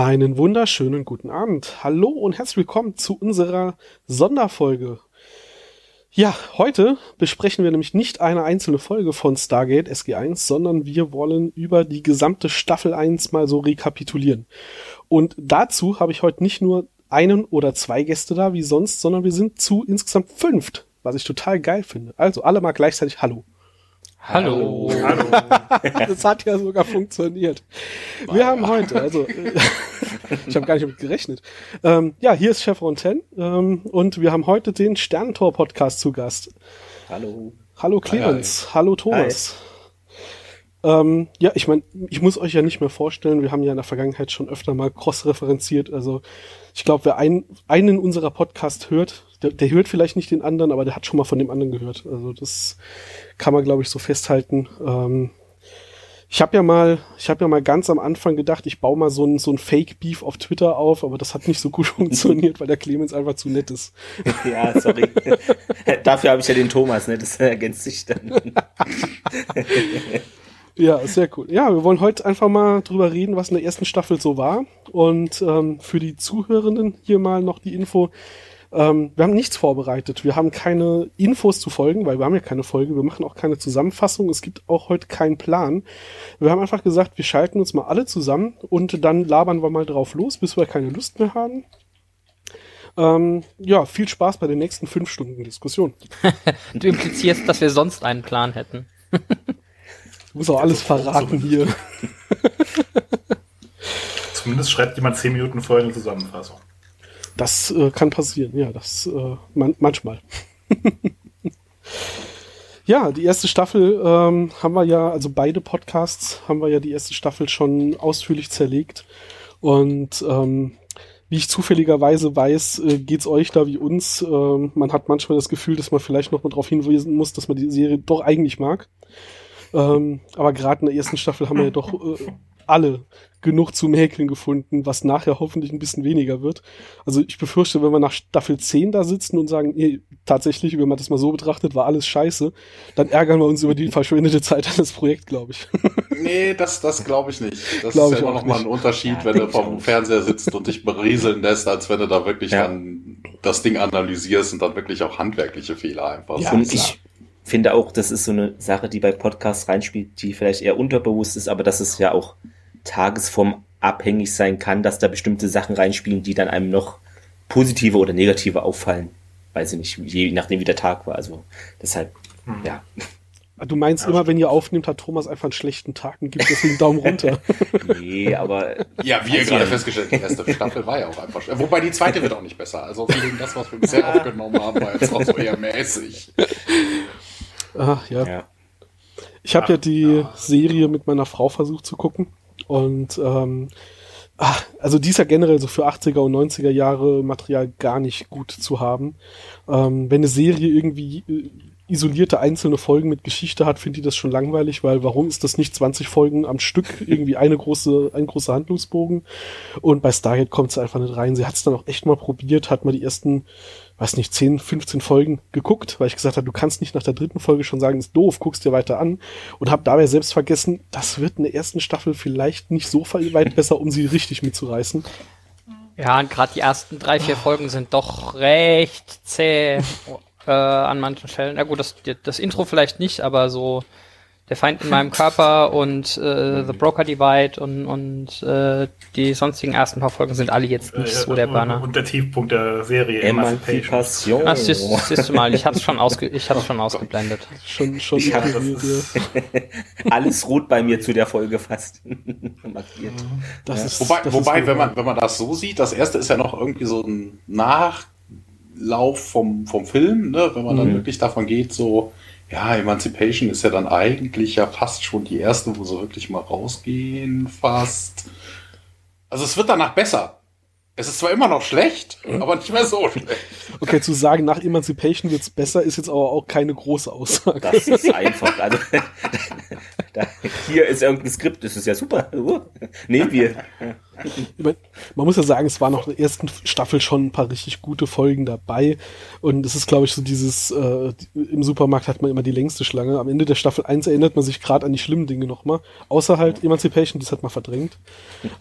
Einen wunderschönen guten Abend. Hallo und herzlich willkommen zu unserer Sonderfolge. Ja, heute besprechen wir nämlich nicht eine einzelne Folge von Stargate SG1, sondern wir wollen über die gesamte Staffel 1 mal so rekapitulieren. Und dazu habe ich heute nicht nur einen oder zwei Gäste da wie sonst, sondern wir sind zu insgesamt fünft, was ich total geil finde. Also alle mal gleichzeitig Hallo. Hallo. Hallo. das hat ja sogar funktioniert. Wir haben heute, also ich habe gar nicht damit gerechnet. Ähm, ja, hier ist Chef Ronten ähm, und wir haben heute den Sternentor-Podcast zu Gast. Hallo. Hallo Clemens. Hi, hi. Hallo Thomas. Ähm, ja, ich meine, ich muss euch ja nicht mehr vorstellen, wir haben ja in der Vergangenheit schon öfter mal cross-referenziert. Also ich glaube, wer ein, einen unserer Podcast hört, der, der hört vielleicht nicht den anderen, aber der hat schon mal von dem anderen gehört. Also das kann man, glaube ich, so festhalten. Ähm, ich habe ja mal, ich habe ja mal ganz am Anfang gedacht, ich baue mal so ein, so ein Fake Beef auf Twitter auf, aber das hat nicht so gut funktioniert, weil der Clemens einfach zu nett ist. ja, sorry. Dafür habe ich ja den Thomas, ne? Das ergänzt sich dann. ja, sehr cool. Ja, wir wollen heute einfach mal drüber reden, was in der ersten Staffel so war. Und ähm, für die Zuhörenden hier mal noch die Info. Ähm, wir haben nichts vorbereitet. Wir haben keine Infos zu folgen, weil wir haben ja keine Folge. Wir machen auch keine Zusammenfassung. Es gibt auch heute keinen Plan. Wir haben einfach gesagt, wir schalten uns mal alle zusammen und dann labern wir mal drauf los, bis wir keine Lust mehr haben. Ähm, ja, viel Spaß bei den nächsten fünf Stunden Diskussion. du implizierst, dass wir sonst einen Plan hätten. du musst auch alles verraten hier. Zumindest schreibt jemand zehn Minuten vorher eine Zusammenfassung. Das äh, kann passieren, ja, das äh, man manchmal. ja, die erste Staffel ähm, haben wir ja, also beide Podcasts haben wir ja die erste Staffel schon ausführlich zerlegt. Und ähm, wie ich zufälligerweise weiß, äh, geht's euch da wie uns. Ähm, man hat manchmal das Gefühl, dass man vielleicht noch mal darauf hinweisen muss, dass man die Serie doch eigentlich mag. Ähm, aber gerade in der ersten Staffel haben wir ja doch äh, alle genug zu mäkeln gefunden, was nachher hoffentlich ein bisschen weniger wird. Also ich befürchte, wenn wir nach Staffel 10 da sitzen und sagen, nee, tatsächlich, wenn man das mal so betrachtet, war alles scheiße, dann ärgern wir uns über die verschwendete Zeit an das Projekt, glaube ich. nee, das, das glaube ich nicht. Das glaub ist ja immer noch mal ein Unterschied, ja, wenn du vom Fernseher sitzt und dich berieseln lässt, als wenn du da wirklich ja. dann das Ding analysierst und dann wirklich auch handwerkliche Fehler einfach ja, und ich finde auch, das ist so eine Sache, die bei Podcasts reinspielt, die vielleicht eher unterbewusst ist, aber das ist ja auch Tagesform abhängig sein kann, dass da bestimmte Sachen reinspielen, die dann einem noch positive oder negative auffallen. Weiß ich nicht, je nachdem wie der Tag war. Also deshalb, hm. ja. Du meinst ja, immer, stimmt. wenn ihr aufnehmt, hat Thomas einfach einen schlechten Tag und gibt deswegen Daumen runter. nee, aber. Ja, wie ihr gerade festgestellt, die erste Staffel war ja auch einfach schlecht. Wobei die zweite wird auch nicht besser. Also vielen das, was wir bisher aufgenommen haben, war jetzt auch so eher mäßig. Ach ja. ja. Ich habe ja die ja. Serie mit meiner Frau versucht zu gucken. Und ähm, ach, also die ist ja generell so für 80er und 90er Jahre Material gar nicht gut zu haben. Ähm, wenn eine Serie irgendwie äh, isolierte einzelne Folgen mit Geschichte hat, finde ich das schon langweilig, weil warum ist das nicht 20 Folgen am Stück irgendwie eine große, ein großer Handlungsbogen? Und bei Stargate kommt sie einfach nicht rein. Sie hat es dann auch echt mal probiert, hat mal die ersten weiß nicht, 10, 15 Folgen geguckt, weil ich gesagt habe, du kannst nicht nach der dritten Folge schon sagen, ist doof, guckst dir weiter an und habe dabei selbst vergessen, das wird in der ersten Staffel vielleicht nicht so weit besser, um sie richtig mitzureißen. Ja, und gerade die ersten drei, vier Folgen sind doch recht zäh äh, an manchen Stellen. Na gut, das, das Intro vielleicht nicht, aber so der Feind in meinem Körper und äh, The Broker Divide und, und äh, die sonstigen ersten paar Folgen sind alle jetzt nicht äh, so der Burner. Und der Tiefpunkt der Serie Emancipation. Das siehst, siehst du mal, ich hab's schon, ausge ich hab's schon ausgeblendet. Schon, schon. Ich hab alles rot bei mir zu der Folge fast markiert. Das ja. ist, wobei, das wobei ist wenn man wenn man das so sieht, das erste ist ja noch irgendwie so ein Nachlauf vom vom Film, ne? wenn man mhm. dann wirklich davon geht, so ja, Emancipation ist ja dann eigentlich ja fast schon die erste, wo sie wirklich mal rausgehen, fast. Also es wird danach besser. Es ist zwar immer noch schlecht, mhm. aber nicht mehr so schlecht. Okay, zu sagen, nach Emancipation wird's besser, ist jetzt aber auch keine große Aussage. Das ist einfach. Also, da, hier ist irgendein Skript, das ist ja super. Uh, nehmen wir. Man muss ja sagen, es waren noch in der ersten Staffel schon ein paar richtig gute Folgen dabei. Und es ist, glaube ich, so dieses, äh, im Supermarkt hat man immer die längste Schlange. Am Ende der Staffel 1 erinnert man sich gerade an die schlimmen Dinge nochmal. Außer halt Emancipation, das hat man verdrängt.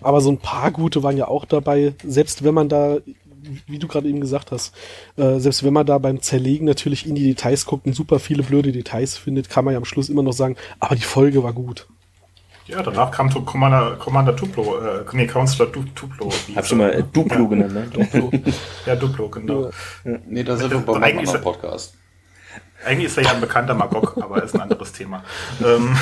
Aber so ein paar gute waren ja auch dabei. Selbst wenn man da wie du gerade eben gesagt hast, äh, selbst wenn man da beim Zerlegen natürlich in die Details guckt und super viele blöde Details findet, kann man ja am Schluss immer noch sagen, aber die Folge war gut. Ja, danach kam Commander, Commander Tuplo, äh, nee, Counselor du, Tuplo. Hab schon mal äh, Duplo ja. genannt, ne? Duplo. ja, Duplo, genau. Ja. Nee, da sind wir beim anderen Podcast. Eigentlich ist er ja ein bekannter Magog, aber ist ein anderes Thema. Ähm.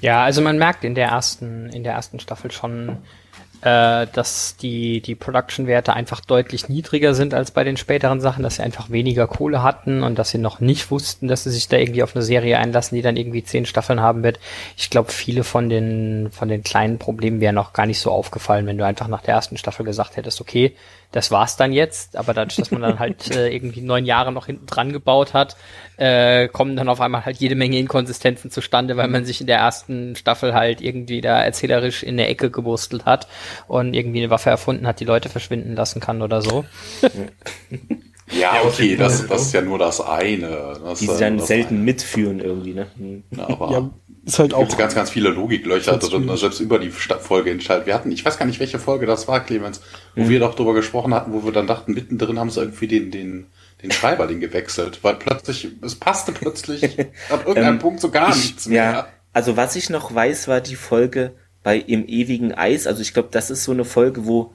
Ja, also man merkt in der ersten, in der ersten Staffel schon, äh, dass die, die Production-Werte einfach deutlich niedriger sind als bei den späteren Sachen, dass sie einfach weniger Kohle hatten und dass sie noch nicht wussten, dass sie sich da irgendwie auf eine Serie einlassen, die dann irgendwie zehn Staffeln haben wird. Ich glaube, viele von den, von den kleinen Problemen wären noch gar nicht so aufgefallen, wenn du einfach nach der ersten Staffel gesagt hättest, okay, das war's dann jetzt, aber dadurch, dass man dann halt äh, irgendwie neun Jahre noch hinten dran gebaut hat, äh, kommen dann auf einmal halt jede Menge Inkonsistenzen zustande, weil man sich in der ersten Staffel halt irgendwie da erzählerisch in der Ecke gewurstelt hat und irgendwie eine Waffe erfunden hat, die Leute verschwinden lassen kann oder so. Ja, okay, das, das ist ja nur das eine. Das die sie dann selten eine. mitführen irgendwie, ne? Ja, aber ja, ist halt auch. ganz, ganz viele Logiklöcher drin, also selbst über die Folge hinschaltet. Wir hatten, ich weiß gar nicht, welche Folge das war, Clemens, wo mhm. wir doch drüber gesprochen hatten, wo wir dann dachten, mittendrin haben sie irgendwie den, den, den Schreiber den gewechselt, weil plötzlich, es passte plötzlich ab irgendeinem ähm, Punkt so gar ich, nichts mehr. Ja, also was ich noch weiß, war die Folge bei Im ewigen Eis. Also ich glaube, das ist so eine Folge, wo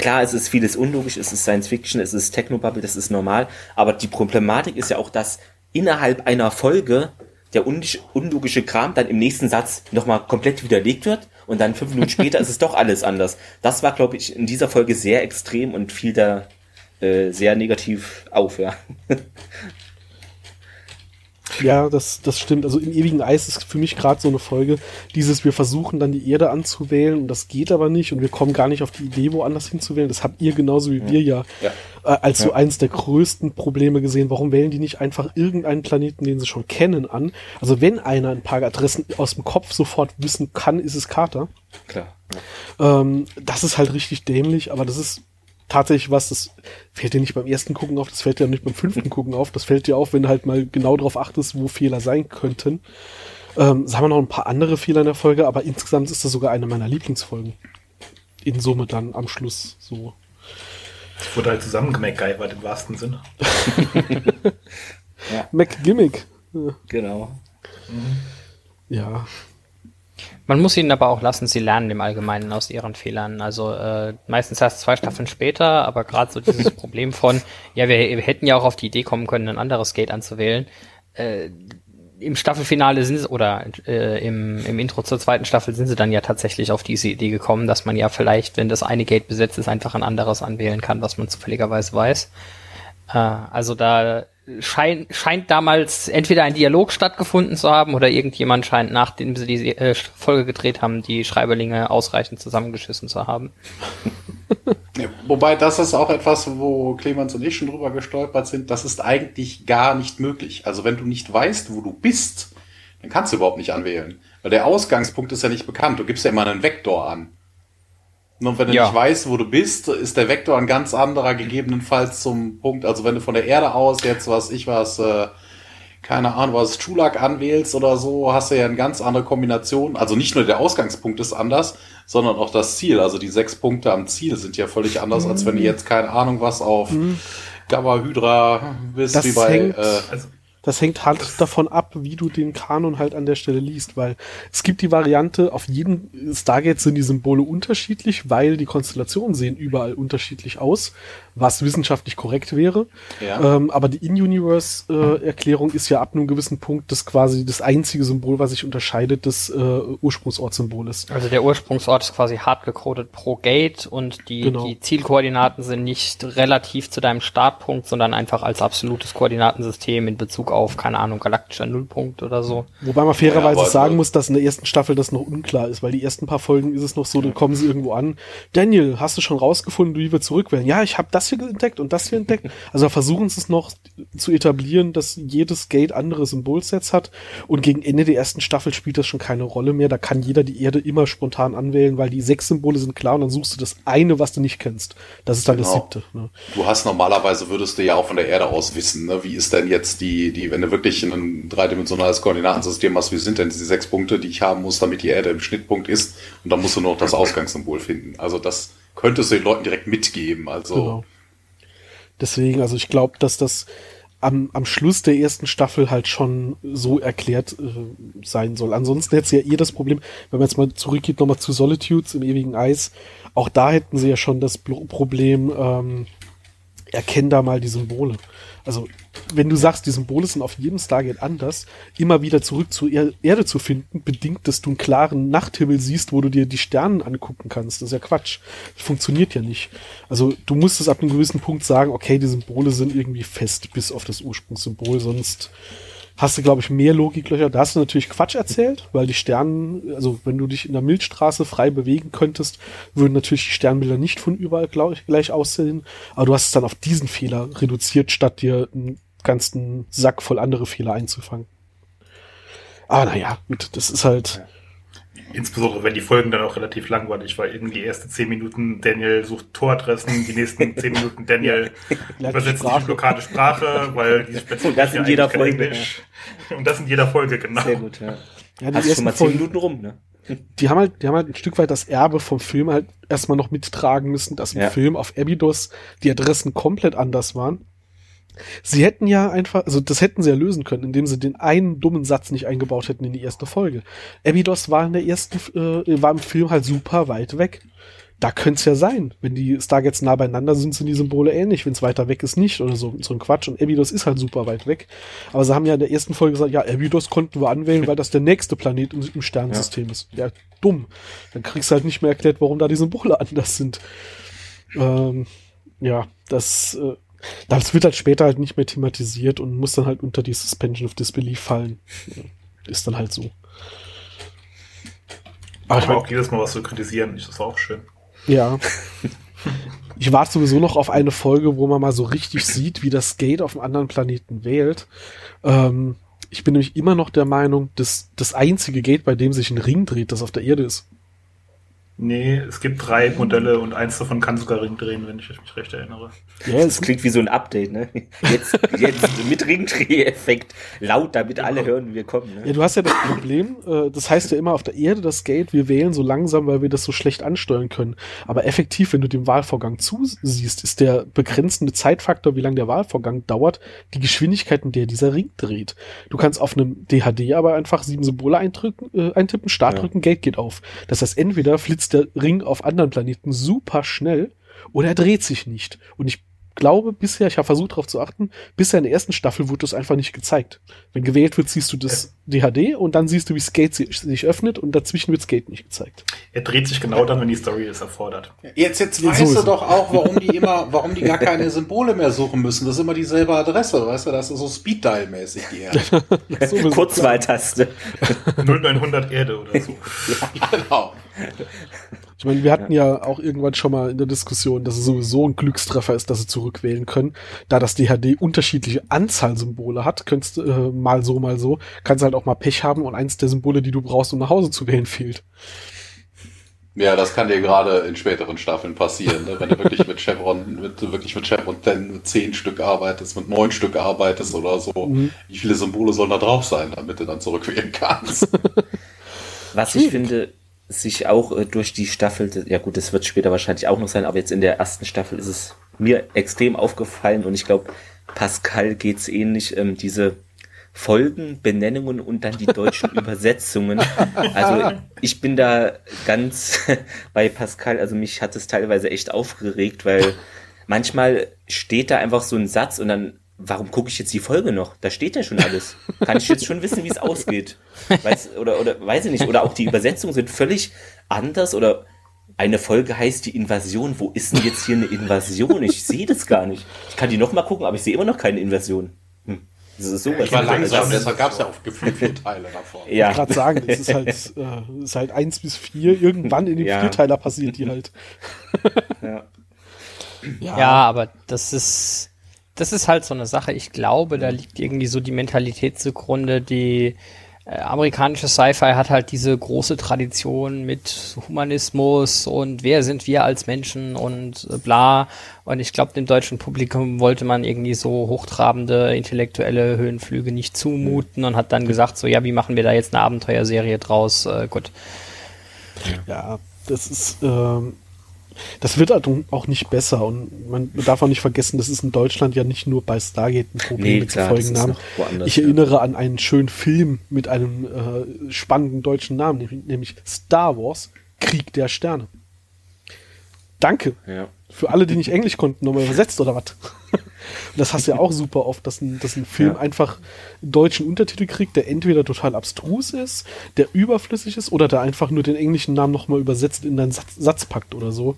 klar, es ist vieles unlogisch, es ist Science Fiction, es ist Technobubble, das ist normal, aber die Problematik ist ja auch, dass innerhalb einer Folge der unlogische Kram dann im nächsten Satz nochmal komplett widerlegt wird und dann fünf Minuten später ist es doch alles anders. Das war, glaube ich, in dieser Folge sehr extrem und fiel da äh, sehr negativ auf, ja. Ja, das, das stimmt. Also im ewigen Eis ist für mich gerade so eine Folge, dieses, wir versuchen dann die Erde anzuwählen und das geht aber nicht und wir kommen gar nicht auf die Idee, woanders hinzuwählen. Das habt ihr genauso wie ja. wir ja, ja. Äh, als ja. so eins der größten Probleme gesehen. Warum wählen die nicht einfach irgendeinen Planeten, den sie schon kennen, an? Also wenn einer ein paar Adressen aus dem Kopf sofort wissen kann, ist es Carter. Klar. Ähm, das ist halt richtig dämlich, aber das ist tatsächlich was, das fällt dir nicht beim ersten Gucken auf, das fällt dir nicht beim fünften Gucken auf, das fällt dir auf, wenn du halt mal genau darauf achtest, wo Fehler sein könnten. Ähm, es haben wir noch ein paar andere Fehler in der Folge, aber insgesamt ist das sogar eine meiner Lieblingsfolgen. In Summe dann am Schluss so. Es wurde halt zusammengemeckert im wahrsten Sinne. ja. McGimmick. Genau. Mhm. Ja, man muss ihnen aber auch lassen, sie lernen im Allgemeinen aus ihren Fehlern. Also äh, meistens erst zwei Staffeln später, aber gerade so dieses Problem von, ja, wir, wir, hätten ja auch auf die Idee kommen können, ein anderes Gate anzuwählen. Äh, Im Staffelfinale sind sie, oder äh, im, im Intro zur zweiten Staffel sind sie dann ja tatsächlich auf diese Idee gekommen, dass man ja vielleicht, wenn das eine Gate besetzt ist, einfach ein anderes anwählen kann, was man zufälligerweise weiß. Äh, also da schein, scheint damals entweder ein Dialog stattgefunden zu haben oder irgendjemand scheint, nachdem sie die äh, Folge gedreht haben, die Schreiberlinge ausreichend zusammengeschissen zu haben. Ja, wobei das ist auch etwas, wo Clemens und ich schon drüber gestolpert sind. Das ist eigentlich gar nicht möglich. Also wenn du nicht weißt, wo du bist, dann kannst du überhaupt nicht anwählen. Weil der Ausgangspunkt ist ja nicht bekannt. Du gibst ja immer einen Vektor an. Und wenn du ja. nicht weißt, wo du bist, ist der Vektor ein ganz anderer, gegebenenfalls zum Punkt. Also wenn du von der Erde aus jetzt, was ich was, äh, keine Ahnung, was Chulak anwählst oder so, hast du ja eine ganz andere Kombination. Also nicht nur der Ausgangspunkt ist anders, sondern auch das Ziel. Also die sechs Punkte am Ziel sind ja völlig anders, mhm. als wenn du jetzt keine Ahnung was auf mhm. Gamma Hydra bist, das wie bei. Hängt, äh, also das hängt halt davon ab, wie du den Kanon halt an der Stelle liest, weil es gibt die Variante, auf jedem Stargate sind die Symbole unterschiedlich, weil die Konstellationen sehen überall unterschiedlich aus was wissenschaftlich korrekt wäre. Ja. Ähm, aber die In-Universe-Erklärung äh, ist ja ab einem gewissen Punkt das quasi das einzige Symbol, was sich unterscheidet, das äh, Ursprungsort-Symbol ist. Also der Ursprungsort ist quasi hart gecodet pro Gate und die, genau. die Zielkoordinaten sind nicht relativ zu deinem Startpunkt, sondern einfach als absolutes Koordinatensystem in Bezug auf, keine Ahnung, galaktischer Nullpunkt oder so. Wobei man fairerweise ja, sagen muss, dass in der ersten Staffel das noch unklar ist, weil die ersten paar Folgen ist es noch so, dann kommen sie irgendwo an. Daniel, hast du schon rausgefunden, wie wir zurückwählen? Ja, ich habe das hier entdeckt und das hier entdeckt. Also versuchen sie es noch zu etablieren, dass jedes Gate andere Symbolsets hat und gegen Ende der ersten Staffel spielt das schon keine Rolle mehr. Da kann jeder die Erde immer spontan anwählen, weil die sechs Symbole sind klar und dann suchst du das eine, was du nicht kennst. Das ist dann genau. das siebte. Ne? Du hast normalerweise würdest du ja auch von der Erde aus wissen, ne? wie ist denn jetzt die, die, wenn du wirklich ein dreidimensionales Koordinatensystem hast, wie sind denn diese sechs Punkte, die ich haben muss, damit die Erde im Schnittpunkt ist und dann musst du noch das Ausgangssymbol finden. Also das könntest du den Leuten direkt mitgeben. Also genau. Deswegen, also ich glaube, dass das am, am Schluss der ersten Staffel halt schon so erklärt äh, sein soll. Ansonsten hätte sie ja eh das Problem, wenn man jetzt mal zurückgeht nochmal zu Solitudes im ewigen Eis, auch da hätten sie ja schon das Problem, ähm, erkenn da mal die Symbole. Also, wenn du sagst, die Symbole sind auf jedem Stargate anders, immer wieder zurück zur er Erde zu finden, bedingt, dass du einen klaren Nachthimmel siehst, wo du dir die Sterne angucken kannst. Das ist ja Quatsch. Das funktioniert ja nicht. Also, du musst es ab einem gewissen Punkt sagen, okay, die Symbole sind irgendwie fest bis auf das Ursprungssymbol, sonst hast du, glaube ich, mehr Logiklöcher. Da hast du natürlich Quatsch erzählt, weil die Sternen, also wenn du dich in der Milchstraße frei bewegen könntest, würden natürlich die Sternbilder nicht von überall gleich, gleich aussehen. Aber du hast es dann auf diesen Fehler reduziert, statt dir einen ganzen Sack voll andere Fehler einzufangen. Aber naja, gut, das ist halt. Ja Insbesondere wenn die Folgen dann auch relativ langweilig war. Irgendwie die ersten zehn Minuten Daniel sucht Toradressen, die nächsten zehn Minuten Daniel übersetzt die lokale Sprache, weil die speziell das in jeder Folge. Englisch. Und das in jeder Folge, genau. Sehr gut, ja. ja die Hast schon mal zehn Minuten rum, ne? Die haben halt, die haben halt ein Stück weit das Erbe vom Film halt erstmal noch mittragen müssen, dass im ja. Film auf Abydos die Adressen komplett anders waren. Sie hätten ja einfach, also das hätten sie ja lösen können, indem sie den einen dummen Satz nicht eingebaut hätten in die erste Folge. Abydos war in der ersten, äh, war im Film halt super weit weg. Da könnte es ja sein, wenn die Stargates nah beieinander sind, sind die Symbole ähnlich, wenn es weiter weg ist nicht oder so, so ein Quatsch. Und Abydos ist halt super weit weg. Aber sie haben ja in der ersten Folge gesagt, ja, Abydos konnten wir anwählen, weil das der nächste Planet im, im Sternensystem ja. ist. Ja, dumm. Dann kriegst du halt nicht mehr erklärt, warum da die Symbole anders sind. Ähm, ja, das äh, das wird halt später halt nicht mehr thematisiert und muss dann halt unter die Suspension of Disbelief fallen. Ist dann halt so. Aber ich mein, auch jedes Mal was zu kritisieren, das war auch schön. Ja. Ich warte sowieso noch auf eine Folge, wo man mal so richtig sieht, wie das Gate auf einem anderen Planeten wählt. Ähm, ich bin nämlich immer noch der Meinung, dass das einzige Gate, bei dem sich ein Ring dreht, das auf der Erde ist. Nee, es gibt drei Modelle und eins davon kann sogar Ring drehen, wenn ich mich recht erinnere. Ja, das klingt wie so ein Update, ne? Jetzt, jetzt mit Ringdreh-Effekt laut, damit genau. alle hören, wie wir kommen. Ne? Ja, du hast ja das Problem, äh, das heißt ja immer auf der Erde das Gate, wir wählen so langsam, weil wir das so schlecht ansteuern können. Aber effektiv, wenn du dem Wahlvorgang zusiehst, ist der begrenzende Zeitfaktor, wie lange der Wahlvorgang dauert, die Geschwindigkeit, in der dieser Ring dreht. Du kannst auf einem DHD aber einfach sieben Symbole eindrücken, äh, eintippen, Start drücken, ja. Gate geht auf. Das heißt, entweder flitzt der Ring auf anderen Planeten super schnell oder er dreht sich nicht. Und ich glaube bisher, ich habe versucht darauf zu achten, bisher in der ersten Staffel wurde das einfach nicht gezeigt. Wenn gewählt wird, siehst du das DHD und dann siehst du, wie Skate sich öffnet und dazwischen wird Skate nicht gezeigt. Er dreht sich genau dann, wenn die Story es erfordert. Jetzt, jetzt weißt so du doch auch, warum die immer, warum die gar keine Symbole mehr suchen müssen. Das ist immer dieselbe Adresse, weißt du, das ist so Speed-Dial-mäßig die Erde. Kurzwahltaste. 0900 Erde oder so. ja, genau. Ich meine, wir hatten ja. ja. auch irgendwann schon mal in der Diskussion, dass es sowieso ein Glückstreffer ist, dass sie zurückwählen können. Da das DHD unterschiedliche Anzahl Symbole hat, könntest äh, mal so, mal so, kannst du halt auch mal Pech haben und eins der Symbole, die du brauchst, um nach Hause zu wählen, fehlt. Ja, das kann dir gerade in späteren Staffeln passieren, ne? wenn du wirklich mit Chevron, mit, wirklich mit Chevron 10, mit 10 Stück arbeitest, mit 9 Stück arbeitest oder so. Mhm. Wie viele Symbole sollen da drauf sein, damit du dann zurückwählen kannst? Was ich finde, sich auch äh, durch die Staffel, ja gut, das wird später wahrscheinlich auch noch sein, aber jetzt in der ersten Staffel ist es mir extrem aufgefallen und ich glaube, Pascal geht's ähnlich, ähm, diese Folgen, Benennungen und dann die deutschen Übersetzungen. Also ich bin da ganz bei Pascal, also mich hat es teilweise echt aufgeregt, weil manchmal steht da einfach so ein Satz und dann warum gucke ich jetzt die Folge noch? Da steht ja schon alles. Kann ich jetzt schon wissen, wie es ausgeht? Weiß, oder, oder weiß ich nicht. Oder auch die Übersetzungen sind völlig anders oder eine Folge heißt die Invasion. Wo ist denn jetzt hier eine Invasion? Ich sehe das gar nicht. Ich kann die noch mal gucken, aber ich sehe immer noch keine Invasion. Hm. Das ist so ich war langsam, deshalb gab es ja auch gefühlt vier Teile davon. Ja. Ich gerade sagen, das ist halt, äh, ist halt eins bis vier. Irgendwann in dem ja. Vierteiler passiert die halt. ja. Ja. ja, aber das ist, das ist halt so eine Sache. Ich glaube, da liegt irgendwie so die Mentalität zugrunde, die äh, amerikanische Sci-Fi hat halt diese große Tradition mit Humanismus und wer sind wir als Menschen und äh, bla. Und ich glaube, dem deutschen Publikum wollte man irgendwie so hochtrabende intellektuelle Höhenflüge nicht zumuten und hat dann gesagt, so ja, wie machen wir da jetzt eine Abenteuerserie draus? Äh, gut. Ja, das ist, ähm, das wird halt auch nicht besser und man darf auch nicht vergessen, das ist in Deutschland ja nicht nur bei Stargate ein Problem nee, mit klar, Folgennamen. Ich erinnere ja. an einen schönen Film mit einem äh, spannenden deutschen Namen, nämlich Star Wars, Krieg der Sterne. Danke. Ja. Für alle, die nicht Englisch konnten, nochmal übersetzt oder was? Das hast du ja auch super oft, dass ein, dass ein Film ja. einfach einen deutschen Untertitel kriegt, der entweder total abstrus ist, der überflüssig ist oder der einfach nur den englischen Namen nochmal übersetzt in deinen Satz, Satz packt oder so.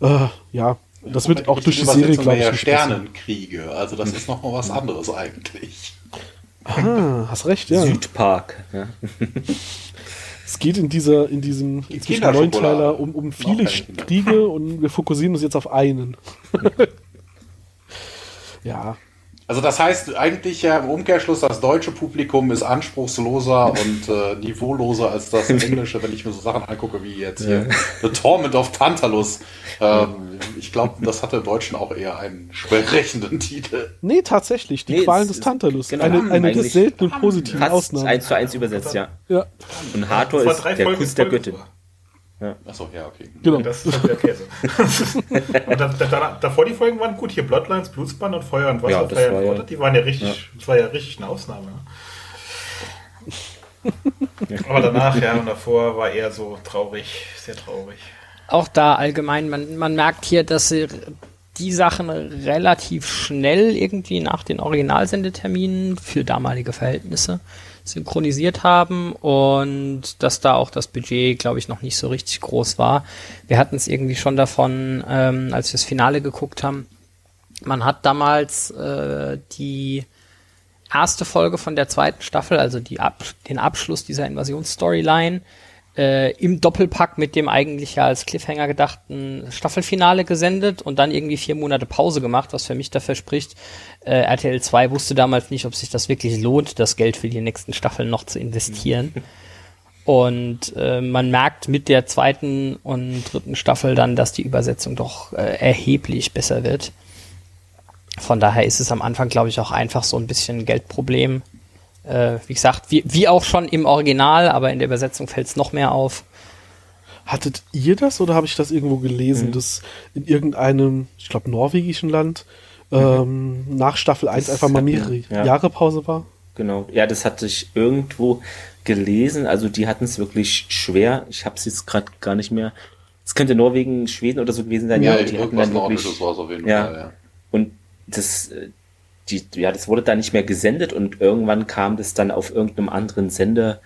Äh, ja, das wird auch durch die Serie, glaube ich, ja Sternenkriege. Also das ist nochmal was anderes eigentlich. Ah, hast recht, ja. Südpark. Ja. Es geht in dieser, in diesem inzwischen neuen Teiler um, um viele Kriege und wir fokussieren uns jetzt auf einen. ja. Also das heißt eigentlich ja im Umkehrschluss, das deutsche Publikum ist anspruchsloser und äh, niveauloser als das englische, wenn ich mir so Sachen angucke wie jetzt hier The Torment of Tantalus. Ähm, ich glaube, das hat im Deutschen auch eher einen sprechenden Titel. Nee, tatsächlich, die nee, Qualen des Tantalus. Genau, eine eine des seltenen positiven Ausnahmen. eins zu eins übersetzt, ja. ja. Und Hathor ist der Kuss der Göttin. Ja. Achso, ja, okay. Genau. Das ist der Käse. und da, da, davor die Folgen waren gut. Hier Bloodlines, Blutsband und Feuer und Wasser, ja, Fire war ja, die waren ja richtig, ja. das war ja richtig eine Ausnahme. Aber danach, ja, und davor war eher so traurig, sehr traurig. Auch da allgemein, man, man merkt hier, dass sie die Sachen relativ schnell irgendwie nach den Originalsendeterminen für damalige Verhältnisse synchronisiert haben und dass da auch das Budget, glaube ich, noch nicht so richtig groß war. Wir hatten es irgendwie schon davon, ähm, als wir das Finale geguckt haben. Man hat damals äh, die erste Folge von der zweiten Staffel, also die Ab den Abschluss dieser Invasionsstoryline, äh, im Doppelpack mit dem eigentlich ja als Cliffhanger gedachten Staffelfinale gesendet und dann irgendwie vier Monate Pause gemacht, was für mich dafür spricht. Äh, RTL 2 wusste damals nicht, ob sich das wirklich lohnt, das Geld für die nächsten Staffeln noch zu investieren. Und äh, man merkt mit der zweiten und dritten Staffel dann, dass die Übersetzung doch äh, erheblich besser wird. Von daher ist es am Anfang, glaube ich, auch einfach so ein bisschen Geldproblem. Äh, wie gesagt, wie, wie auch schon im Original, aber in der Übersetzung fällt es noch mehr auf. Hattet ihr das oder habe ich das irgendwo gelesen, mhm. dass in irgendeinem, ich glaube, norwegischen Land mhm. ähm, nach Staffel 1 das einfach mal mehrere ja. Jahre Pause war? Genau, ja, das hatte ich irgendwo gelesen. Also die hatten es wirklich schwer. Ich habe es jetzt gerade gar nicht mehr. Es könnte Norwegen, Schweden oder so gewesen sein. Ja, ja die hatten dann wirklich, auf jeden ja, Fall, ja. Und das, äh, die, ja, das wurde da nicht mehr gesendet und irgendwann kam das dann auf irgendeinem anderen Sender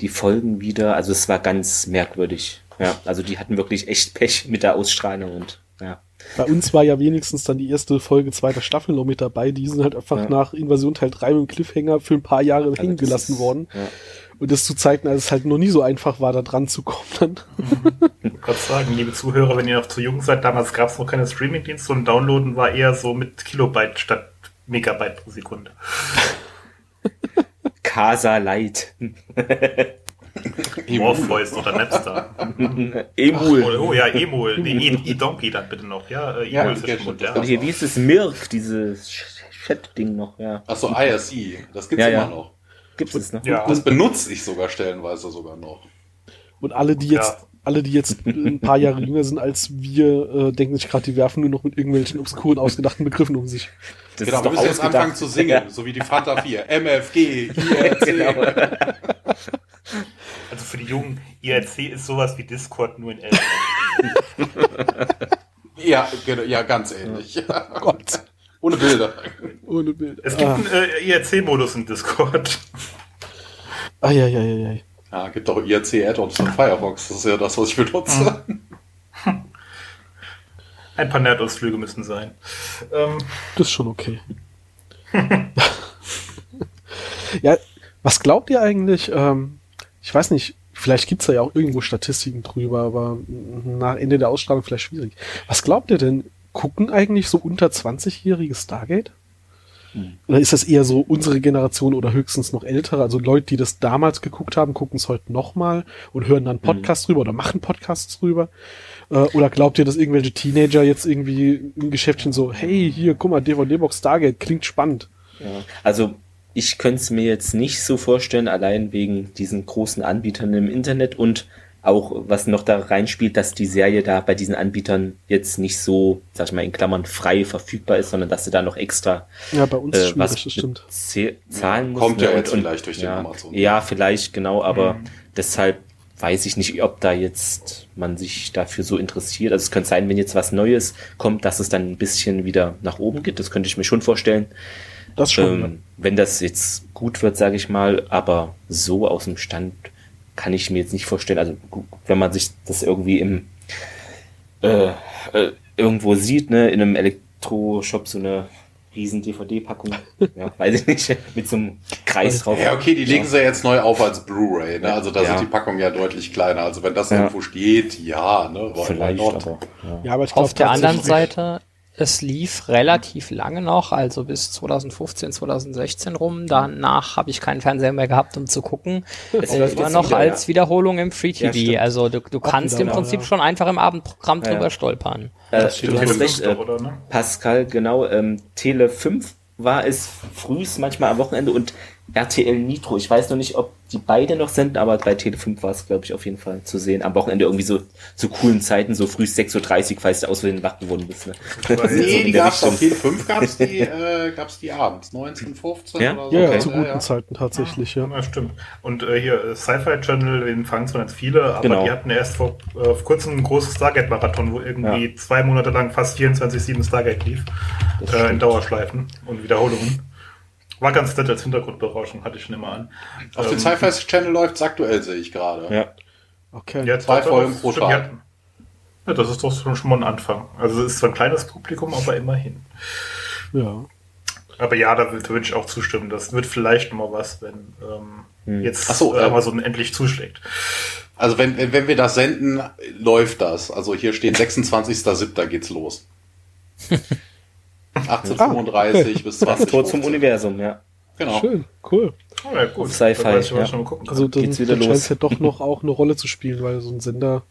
die Folgen wieder. Also es war ganz merkwürdig. Ja, also die hatten wirklich echt Pech mit der Ausstrahlung und ja. Bei uns war ja wenigstens dann die erste Folge zweiter Staffel noch mit dabei. Die sind halt einfach ja. nach Invasion Teil 3 mit dem Cliffhanger für ein paar Jahre also hängen gelassen ist, worden. Ja. Und das zu zeigen, als es halt noch nie so einfach war, da dran zu kommen. Dann. Ich wollte sagen, liebe Zuhörer, wenn ihr noch zu jung seid, damals gab es noch keine Streamingdienste und Downloaden war eher so mit Kilobyte statt Megabyte pro Sekunde. Casa Light. Morpheus oder Napster. Emul. Oh, oh, ja, Emul. Nee, E-Donkey dann bitte noch. Ja, äh, Emul ist ja schon modern. Und hier, wie ist das Mirk, dieses Chat-Ding noch, ja. Achso, IRC. Das gibt's ja, immer ja. noch. Gibt es noch? Ja. Das benutze ich sogar stellenweise sogar noch. Und alle, die jetzt ja alle, die jetzt ein paar Jahre jünger sind als wir, äh, denken sich gerade, die werfen nur noch mit irgendwelchen obskuren, ausgedachten Begriffen um sich. Das genau, wir müssen jetzt anfangen zu singen, ja. so wie die Fanta 4. MFG, IRC. Genau. Also für die Jungen, IRC ist sowas wie Discord nur in L. ja, genau, ja, ganz ähnlich. Oh Gott. Ohne Bilder. Ohne Bilder. Es gibt ah. einen äh, IRC-Modus in Discord. Eieieiei. Ja, gibt auch IRC-Add-ons für Firefox. Das ist ja das, was ich benutze. Ein paar Nerdausflüge müssen sein. Ähm. Das ist schon okay. ja, was glaubt ihr eigentlich? Ähm, ich weiß nicht, vielleicht gibt es da ja auch irgendwo Statistiken drüber, aber nach Ende der Ausstrahlung vielleicht schwierig. Was glaubt ihr denn, gucken eigentlich so unter 20-jährige Stargate? Hm. Oder ist das eher so unsere Generation oder höchstens noch ältere? Also Leute, die das damals geguckt haben, gucken es heute nochmal und hören dann Podcasts mhm. drüber oder machen Podcasts drüber. Äh, oder glaubt ihr, dass irgendwelche Teenager jetzt irgendwie im Geschäftchen so, hey, hier, guck mal, DVD-Box Stargate, klingt spannend. Ja, also ich könnte es mir jetzt nicht so vorstellen, allein wegen diesen großen Anbietern im Internet und auch was noch da reinspielt, dass die Serie da bei diesen Anbietern jetzt nicht so, sag ich mal, in Klammern frei verfügbar ist, sondern dass sie da noch extra ja, bei uns äh, was das stimmt. zahlen muss. Kommt ja ne? jetzt und, vielleicht durch ja, den Amazon. Ja, vielleicht, genau, aber mhm. deshalb weiß ich nicht, ob da jetzt man sich dafür so interessiert. Also es könnte sein, wenn jetzt was Neues kommt, dass es dann ein bisschen wieder nach oben geht. Das könnte ich mir schon vorstellen. Das schon. Ähm, wenn das jetzt gut wird, sage ich mal, aber so aus dem Stand kann ich mir jetzt nicht vorstellen. Also wenn man sich das irgendwie im äh, äh, irgendwo sieht, ne, in einem Elektroshop so eine riesen DVD-Packung, ja, weiß ich nicht, mit so einem Kreis drauf. Ja, okay, die legen ja. sie jetzt neu auf als Blu-ray, ne? Also da ja. sind die Packungen ja deutlich kleiner. Also wenn das ja. irgendwo steht, ja, ne? Vielleicht, aber, ja. aber ich glaub, Auf der anderen Seite es lief relativ lange noch, also bis 2015, 2016 rum. Danach habe ich keinen Fernseher mehr gehabt, um zu gucken. Es läuft immer noch wieder, als ja. Wiederholung im Free TV. Ja, also du, du kannst im Prinzip ja. schon einfach im Abendprogramm drüber stolpern. Äh, du hast recht, äh, ne? Pascal, genau. Ähm, Tele 5 war es frühs, manchmal am Wochenende und RTL Nitro. Ich weiß noch nicht, ob die beide noch senden, aber bei Tele5 war es, glaube ich, auf jeden Fall zu sehen. Am Wochenende irgendwie so zu coolen Zeiten, so früh 6.30 Uhr, falls du aus Versehen wach geworden bist. Ne? nee, so die gab's auf Tele5 gab's die, äh, gab's die abends, 19.15 ja? oder so. Ja, okay. zu guten ja, ja. Zeiten tatsächlich, ja. Ja, stimmt. Und äh, hier, äh, Sci-Fi Channel, den fangen zwar jetzt viele, aber genau. die hatten erst vor, äh, vor kurzem ein großes Stargate-Marathon, wo irgendwie ja. zwei Monate lang fast 24-7 Stargate lief. Äh, in Dauerschleifen und Wiederholungen. War ganz nett als Hintergrundberauschung, hatte ich schon immer an. Auf ähm, dem Sci-Fi Channel läuft es aktuell, sehe ich gerade. Ja. Okay. Ja, zwei Folgen pro Tag. Ja, das ist doch schon mal ein Anfang. Also es ist zwar ein kleines Publikum, aber immerhin. Ja. Aber ja, da würde ich auch zustimmen. Das wird vielleicht mal was, wenn ähm, hm. jetzt so, äh, Amazon endlich zuschlägt. Also wenn, wenn wir das senden, läuft das. Also hier steht 26.07. geht's los. 1835 ah, bis 20. Tor zum Universum, ja. Genau. Schön, cool. Oh, ja, gut. Sci-Fi. Ja. Also dann, geht's wieder dann scheint es ja doch noch auch eine Rolle zu spielen, weil so ein Sender,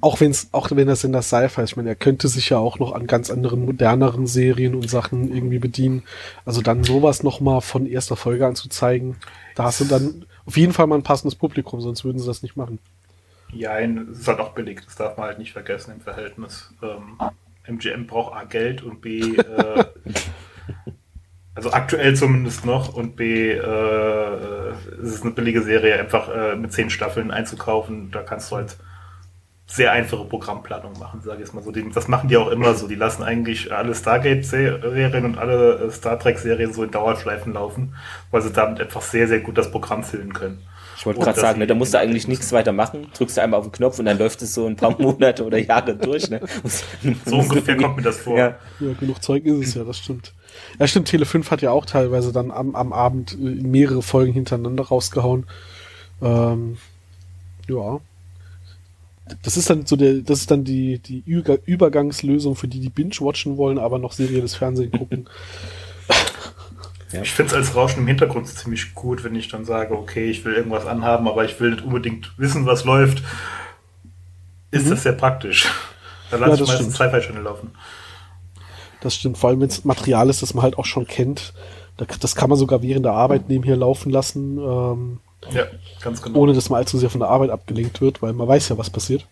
auch wenn es, auch wenn das Sender Sci-Fi ist, ich meine, er könnte sich ja auch noch an ganz anderen, moderneren Serien und Sachen irgendwie bedienen. Also dann sowas nochmal von erster Folge anzuzeigen, da hast du dann auf jeden Fall mal ein passendes Publikum, sonst würden sie das nicht machen. Ja, es ist halt auch billig, das darf man halt nicht vergessen im Verhältnis. Ähm, MGM braucht A Geld und B, äh, also aktuell zumindest noch, und B, äh, es ist eine billige Serie, einfach äh, mit zehn Staffeln einzukaufen. Da kannst du halt sehr einfache Programmplanung machen, sage ich jetzt mal so. das machen die auch immer so. Die lassen eigentlich alle Stargate-Serien und alle äh, Star Trek-Serien so in Dauerschleifen laufen, weil sie damit einfach sehr, sehr gut das Programm füllen können. Ich wollte gerade sagen, ne, da musst du eigentlich nichts weiter machen. Drückst du einmal auf den Knopf und dann läuft es so ein paar Monate oder Jahre durch. Ne? so ungefähr kommt mir das vor. Ja. ja, genug Zeug ist es ja, das stimmt. Ja, stimmt, Tele 5 hat ja auch teilweise dann am, am Abend äh, mehrere Folgen hintereinander rausgehauen. Ähm, ja. Das ist dann so der, das ist dann die, die Übergangslösung für die, die binge-watchen wollen, aber noch serielles Fernsehen gucken. Ja. Ich finde es als Rauschen im Hintergrund ziemlich gut, wenn ich dann sage, okay, ich will irgendwas anhaben, aber ich will nicht unbedingt wissen, was läuft. Ist mhm. das sehr praktisch. Da lasse ja, ich meistens Sci-Fi-Channel laufen. Das stimmt, vor allem wenn es Material ist, das man halt auch schon kennt. Das kann man sogar während der Arbeit nebenher laufen lassen. Ähm, ja, ganz genau. Ohne dass man allzu sehr von der Arbeit abgelenkt wird, weil man weiß ja, was passiert.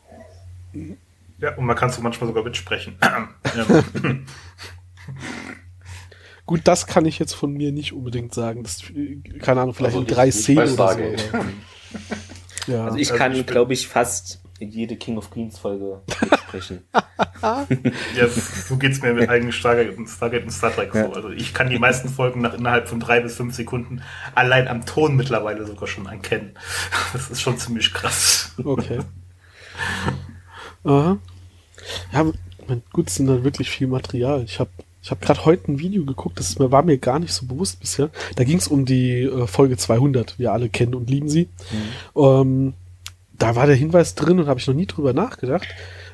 Ja, und man kann es manchmal sogar mitsprechen. Gut, das kann ich jetzt von mir nicht unbedingt sagen. Das, keine Ahnung, vielleicht also in drei Szenen oder so. ja. Also ich kann, also glaube ich, fast jede King of Queens Folge sprechen. ja, so geht's mir mit eigenen Stargate und Stargate und Star Trek ja. so. Also ich kann die meisten Folgen nach innerhalb von drei bis fünf Sekunden allein am Ton mittlerweile sogar schon erkennen. Das ist schon ziemlich krass. Okay. Aha. Ja, gut, es sind dann wirklich viel Material. Ich habe ich habe gerade heute ein Video geguckt, das war mir gar nicht so bewusst bisher. Da ging es um die äh, Folge 200. Wir alle kennen und lieben sie. Mhm. Ähm, da war der Hinweis drin und habe ich noch nie drüber nachgedacht.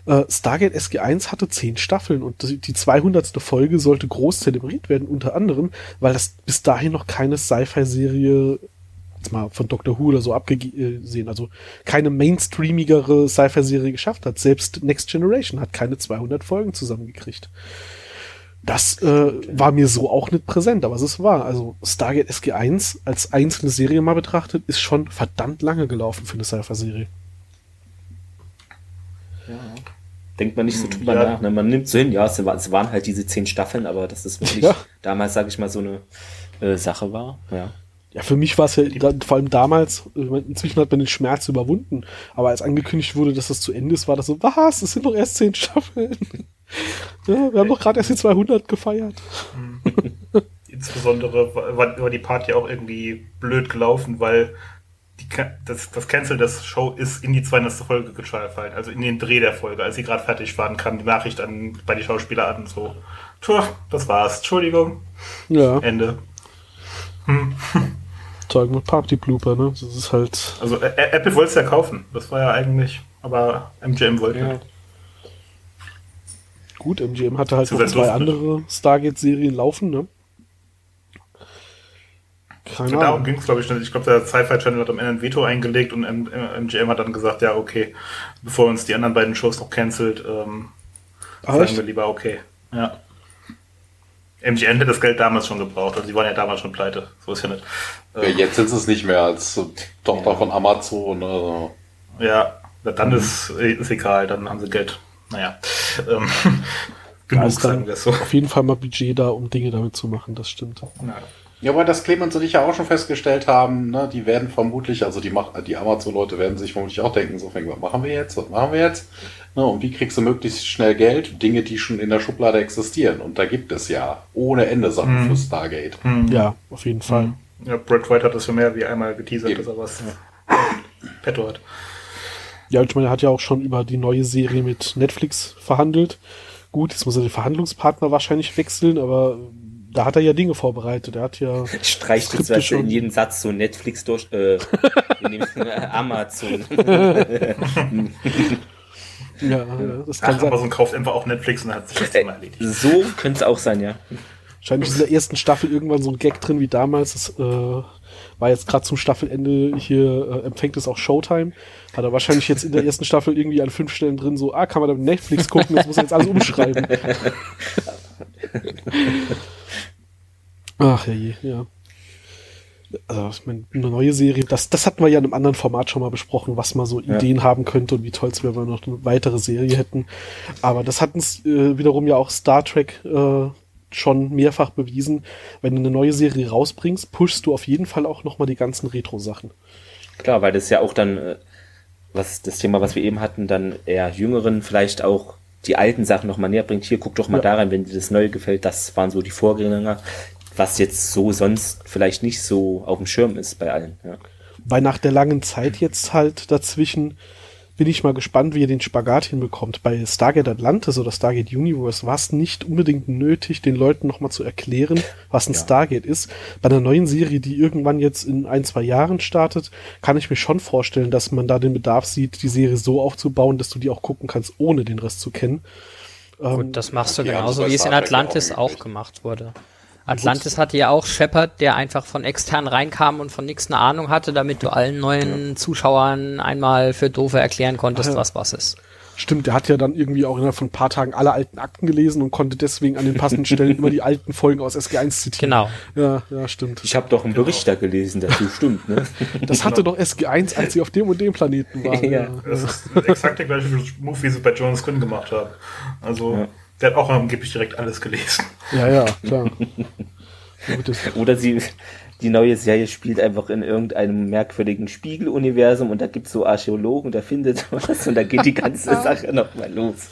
Äh, Stargate SG1 hatte zehn Staffeln und die 200. Folge sollte groß zelebriert werden, unter anderem, weil das bis dahin noch keine Sci-Fi-Serie jetzt mal von Doctor Who oder so abgesehen, also keine mainstreamigere Sci-Fi-Serie geschafft hat. Selbst Next Generation hat keine 200 Folgen zusammengekriegt. Das äh, war mir so auch nicht präsent, aber es ist wahr. Also Stargate SG1 als einzelne Serie mal betrachtet, ist schon verdammt lange gelaufen für eine Sci-Fi-Serie. Ja. Denkt man nicht so drüber ja. nach. Ne? Man nimmt so hin, ja, es, waren halt diese zehn Staffeln, aber dass das wirklich ja. damals, sage ich mal, so eine äh, Sache war. Ja. Ja, für mich war es ja da, vor allem damals, inzwischen hat man den Schmerz überwunden, aber als angekündigt wurde, dass das zu Ende ist, war das so, was, es sind doch erst zehn Staffeln. Ja, wir haben doch gerade erst die 200 gefeiert. Insbesondere war, war die Party auch irgendwie blöd gelaufen, weil die, das, das Cancel des Show ist in die 200. Folge gefallen, also in den Dreh der Folge. Als sie gerade fertig waren, kam die Nachricht an, bei den Schauspielern an, so, das war's, Entschuldigung. Ja. Ende. Hm sagen wir Party Blooper, ne? Das ist halt. Also Apple wollte es ja kaufen. Das war ja eigentlich, aber MGM wollte ja. nicht. Gut, MGM hatte halt noch zwei andere Stargate-Serien laufen, ne? Keine Darum ging es, glaube ich, nicht. Ich glaube, der Sci-Fi Channel hat am Ende ein Veto eingelegt und MGM hat dann gesagt, ja, okay, bevor uns die anderen beiden Shows noch cancelt, ähm, sagen wir lieber okay. Ja. MGM hätte das Geld damals schon gebraucht. Also, sie waren ja damals schon pleite. So ist ja nicht. Ja, jetzt sind es nicht mehr als Tochter ja. von Amazon. Also. Ja, dann mhm. ist, ist egal. Dann haben sie Geld. Naja. Ähm, genug, sagen wir so. Auf jeden Fall mal Budget da, um Dinge damit zu machen. Das stimmt. Ja. Ja, aber das Clemens und ich ja auch schon festgestellt haben, ne, die werden vermutlich, also die, die Amazon-Leute werden sich vermutlich auch denken, so, was machen wir jetzt, was machen wir jetzt? Ne, und wie kriegst du möglichst schnell Geld? Dinge, die schon in der Schublade existieren. Und da gibt es ja ohne Ende Sachen mhm. für Stargate. Mhm. Ja, auf jeden Fall. Mhm. Ja, Brad White hat das für mehr wie einmal geteasert, dass er was ja. petto hat. Ja, ich meine, er hat ja auch schon über die neue Serie mit Netflix verhandelt. Gut, jetzt muss er den Verhandlungspartner wahrscheinlich wechseln, aber da hat er ja Dinge vorbereitet. Er hat ja. Streicht jetzt in jedem Satz so Netflix durch, äh, in dem, äh, Amazon. ja, das kann Ach, sein. Amazon kauft einfach auch Netflix und hat sich das Thema erledigt. So könnte es auch sein, ja. Wahrscheinlich ist in der ersten Staffel irgendwann so ein Gag drin wie damals. Das äh, war jetzt gerade zum Staffelende hier, äh, empfängt es auch Showtime. Hat er wahrscheinlich jetzt in der ersten Staffel irgendwie an fünf Stellen drin so, ah, kann man da mit Netflix gucken, das muss er jetzt alles umschreiben. Ach ja, ja. Also, ich meine, eine neue Serie, das, das hatten wir ja in einem anderen Format schon mal besprochen, was man so ja. Ideen haben könnte und wie toll es wäre, wenn wir noch eine weitere Serie hätten. Aber das hat uns äh, wiederum ja auch Star Trek äh, schon mehrfach bewiesen. Wenn du eine neue Serie rausbringst, pushst du auf jeden Fall auch nochmal die ganzen Retro-Sachen. Klar, weil das ja auch dann, äh, was das Thema, was wir eben hatten, dann eher Jüngeren vielleicht auch die alten Sachen nochmal näher bringt. Hier, guck doch mal ja. da rein, wenn dir das Neue gefällt. Das waren so die Vorgänger was jetzt so sonst vielleicht nicht so auf dem Schirm ist bei allen. Ja. Weil nach der langen Zeit jetzt halt dazwischen bin ich mal gespannt, wie er den Spagat hinbekommt. Bei Stargate Atlantis oder Stargate Universe war es nicht unbedingt nötig, den Leuten nochmal zu erklären, was ein ja. Stargate ist. Bei einer neuen Serie, die irgendwann jetzt in ein, zwei Jahren startet, kann ich mir schon vorstellen, dass man da den Bedarf sieht, die Serie so aufzubauen, dass du die auch gucken kannst, ohne den Rest zu kennen. Gut, ähm, das machst du genauso, wie es in Atlantis auch, auch gemacht wurde. Atlantis hatte ja auch Shepard, der einfach von extern reinkam und von nichts eine Ahnung hatte, damit du allen neuen. Zuschauern einmal für Doofe erklären konntest, ja. was was ist. Stimmt, der hat ja dann irgendwie auch innerhalb von ein paar Tagen alle alten Akten gelesen und konnte deswegen an den passenden Stellen immer die alten Folgen aus SG1 zitieren. Genau. Ja, ja, stimmt. Ich habe doch einen genau. Bericht da gelesen dazu, stimmt, ne? Das hatte doch SG1, als sie auf dem und dem Planeten waren. ja. ja. Das ist exakt der gleiche Move, wie sie bei Jonas Quinn gemacht haben. Also, ja. Der hat auch angeblich direkt alles gelesen. Ja, ja, klar. Oder sie, die neue Serie spielt einfach in irgendeinem merkwürdigen Spiegeluniversum und da gibt es so Archäologen, da findet was und da geht die ganze Sache nochmal los.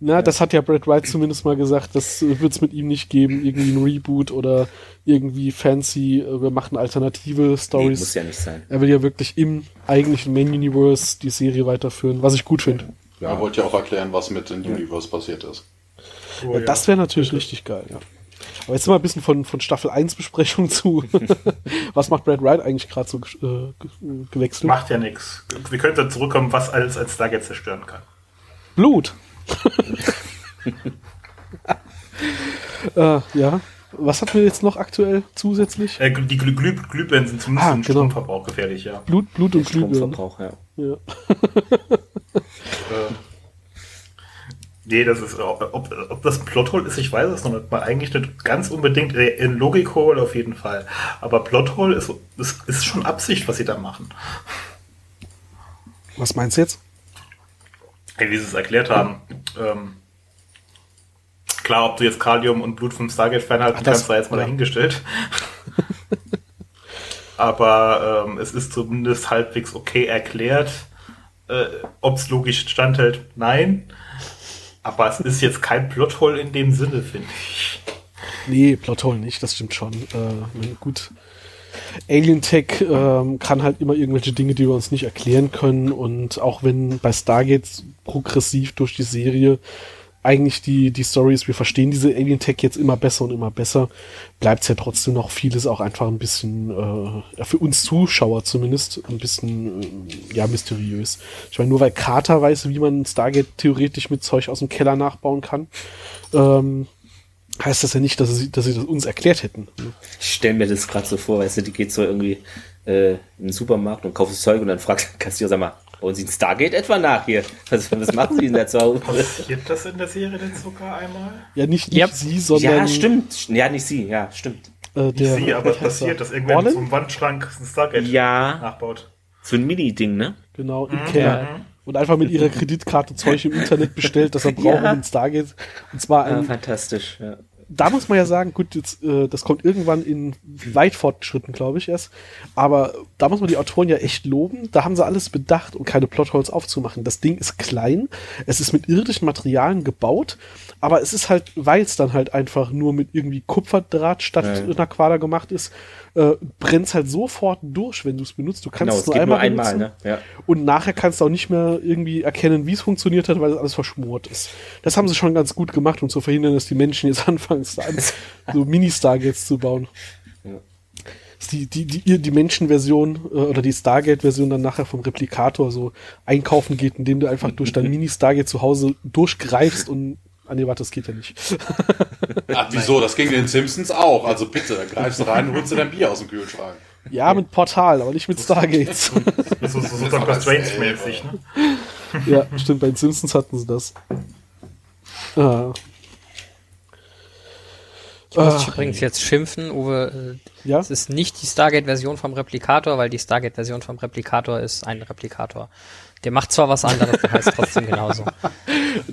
Na, das hat ja Brad Wright zumindest mal gesagt, das wird es mit ihm nicht geben, irgendwie ein Reboot oder irgendwie fancy, äh, wir machen alternative Stories. Nee, muss ja nicht sein. Er will ja wirklich im eigentlichen Main Universe die Serie weiterführen, was ich gut finde. Ja, er wollte ja auch erklären, was mit dem Universe passiert ist. Oh, ja. Das wäre natürlich ja. richtig geil, ja. Aber jetzt mal ein bisschen von, von Staffel 1 Besprechung zu. was macht Brad Wright eigentlich gerade so äh, gewechselt? Macht ja nichts. Wir könnten zurückkommen, was alles als Stargate zerstören kann. Blut. äh, ja. Was hatten wir jetzt noch aktuell zusätzlich? Äh, die Glüh Glüh Glühbirnen sind zumindest ah, im genau. Stromverbrauch gefährlich, ja. Blut, Blut und Glühbirnen. Stromverbrauch, ja. ja. äh, nee, das ist, ob, ob das ein Plothole ist, ich weiß es noch nicht mal. Eigentlich nicht ganz unbedingt. Äh, in Logikhole auf jeden Fall. Aber Plothole ist, ist, ist schon Absicht, was sie da machen. Was meinst du jetzt? Hey, wie sie es erklärt haben. Ähm, Klar, ob du jetzt Kalium und Blut vom Stargate fernhalten Ach, kannst, sei jetzt mal ja. dahingestellt. Aber ähm, es ist zumindest halbwegs okay erklärt. Äh, ob es logisch standhält, nein. Aber es ist jetzt kein Plothole in dem Sinne, finde ich. Nee, Plothole nicht, das stimmt schon. Äh, gut. Alien Tech ähm, kann halt immer irgendwelche Dinge, die wir uns nicht erklären können. Und auch wenn bei Stargate progressiv durch die Serie eigentlich die, die Stories, wir verstehen diese Alien Tech jetzt immer besser und immer besser, bleibt es ja trotzdem noch vieles auch einfach ein bisschen, äh, für uns Zuschauer zumindest, ein bisschen, äh, ja, mysteriös. Ich meine, nur weil Carter weiß, wie man Stargate theoretisch mit Zeug aus dem Keller nachbauen kann, ähm, heißt das ja nicht, dass sie, dass sie das uns erklärt hätten. Ich stelle mir das gerade so vor, weißt du, die geht so irgendwie äh, in den Supermarkt und kauft das Zeug und dann fragt Kassierer, sag mal, Bauen Sie ein Stargate etwa nach hier? Was, was machen Sie denn da zu Hause? Passiert das in der Serie denn sogar einmal? Ja, nicht, nicht ja. sie, sondern. Ja, stimmt. Ja, nicht sie, ja, stimmt. Äh, der, nicht sie, aber es passiert, dass irgendwer mit so einem Wandschrank ein Stargate ja. nachbaut. So ein Mini-Ding, ne? Genau, im mhm. Mhm. Und einfach mit ihrer Kreditkarte Zeug im Internet bestellt, das er braucht, ja. um ein Stargate. Und zwar ein. Ja, fantastisch, ja da muss man ja sagen, gut, jetzt, äh, das kommt irgendwann in weit fortgeschritten, glaube ich, erst. Aber da muss man die Autoren ja echt loben. Da haben sie alles bedacht, um keine Plotholes aufzumachen. Das Ding ist klein, es ist mit irdischen Materialien gebaut, aber es ist halt, weil es dann halt einfach nur mit irgendwie Kupferdraht statt ja. einer Quader gemacht ist, äh, brennt halt sofort durch, wenn du es benutzt. Du kannst genau, es nur einmal, nur einmal ne? ja. Und nachher kannst du auch nicht mehr irgendwie erkennen, wie es funktioniert hat, weil das alles verschmort ist. Das haben sie schon ganz gut gemacht, um zu verhindern, dass die Menschen jetzt anfangen, so Mini-Stargates zu bauen. Ja. Die, die, die, die Menschenversion äh, oder die Stargate-Version dann nachher vom Replikator so einkaufen geht, indem du einfach durch dein Mini-Stargate zu Hause durchgreifst und Ah nee, warte, das geht ja nicht. Ach, wieso? Das ging den Simpsons auch. Also bitte, greifst du rein und holst dir dein Bier aus dem Kühlschrank. Ja, mit Portal, aber nicht mit Stargates. so, so, so Dr. Strange-mäßig, ne? Ja, stimmt, bei den Simpsons hatten sie das. Ah. Ich muss ah. übrigens jetzt schimpfen, Uwe. Äh, ja? Es ist nicht die Stargate-Version vom Replikator, weil die Stargate-Version vom Replikator ist ein Replikator. Der macht zwar was anderes, der heißt trotzdem genauso.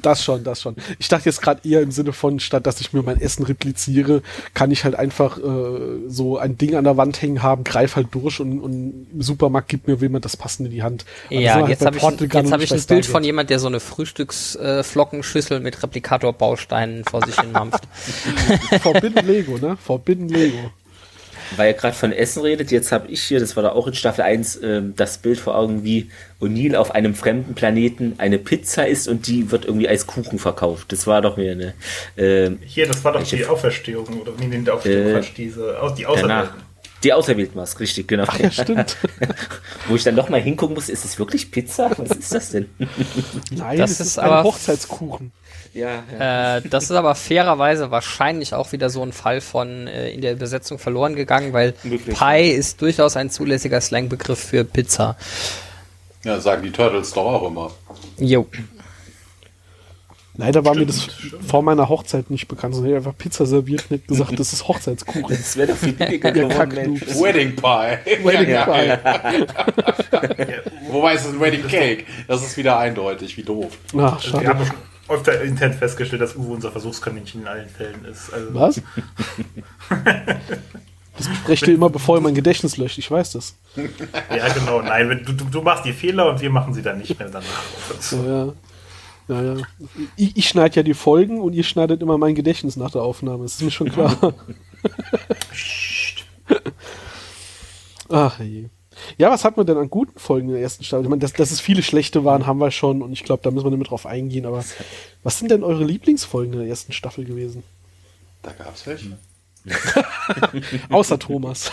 Das schon, das schon. Ich dachte jetzt gerade eher im Sinne von, statt dass ich mir mein Essen repliziere, kann ich halt einfach äh, so ein Ding an der Wand hängen haben, greif halt durch und, und im Supermarkt gibt mir jemand das passende in die Hand. Also ja, jetzt habe ich, jetzt hab ich ein Bild von jemand, der so eine Frühstücksflockenschüssel äh, mit Replikator-Bausteinen vor sich hin mampft. Forbidden Lego, ne? Forbidden Lego weil ihr gerade von Essen redet, jetzt habe ich hier, das war da auch in Staffel 1, äh, das Bild vor Augen, wie O'Neill auf einem fremden Planeten eine Pizza isst und die wird irgendwie als Kuchen verkauft. Das war doch mir eine. Äh, hier, das war doch die Auferstehung, oder wie nennt der Auferstehung? Äh, diese, die Auserwählten. Die es, richtig, genau. Ach, ja, stimmt. Wo ich dann noch mal hingucken muss, ist es wirklich Pizza? Was ist das denn? Nein, das, das ist, ist ein Hochzeitskuchen. Ja, ja. Äh, das ist aber fairerweise wahrscheinlich auch wieder so ein Fall von äh, in der Übersetzung verloren gegangen, weil Möglich, Pie ist durchaus ein zulässiger Slangbegriff für Pizza. Ja, sagen die Turtles doch auch immer. Jo. Leider war Stimmt, mir das vor meiner Hochzeit nicht bekannt. So, ich einfach Pizza serviert und gesagt, das ist Hochzeitskuchen. Das wäre doch viel billiger geworden, Wedding Pie. Wedding ja, Pie. Ja. Wobei es ist ein Wedding Cake. Das ist wieder eindeutig, wie doof. Ach, schade. Öfter intern festgestellt, dass Uwe unser Versuchskaninchen in allen Fällen ist. Also Was? das besprecht ihr immer, bevor ihr mein Gedächtnis löscht, ich weiß das. ja, genau. Nein, du, du, machst die Fehler und wir machen sie dann nicht mehr danach. Ja. ja, ja. Ich, ich schneide ja die Folgen und ihr schneidet immer mein Gedächtnis nach der Aufnahme. Das ist mir schon klar. Ach je. Ja, was hat man denn an guten Folgen in der ersten Staffel? Ich meine, dass, dass es viele schlechte waren, haben wir schon und ich glaube, da müssen wir nicht mehr drauf eingehen. Aber was sind denn eure Lieblingsfolgen in der ersten Staffel gewesen? Da gab es welche. Außer Thomas.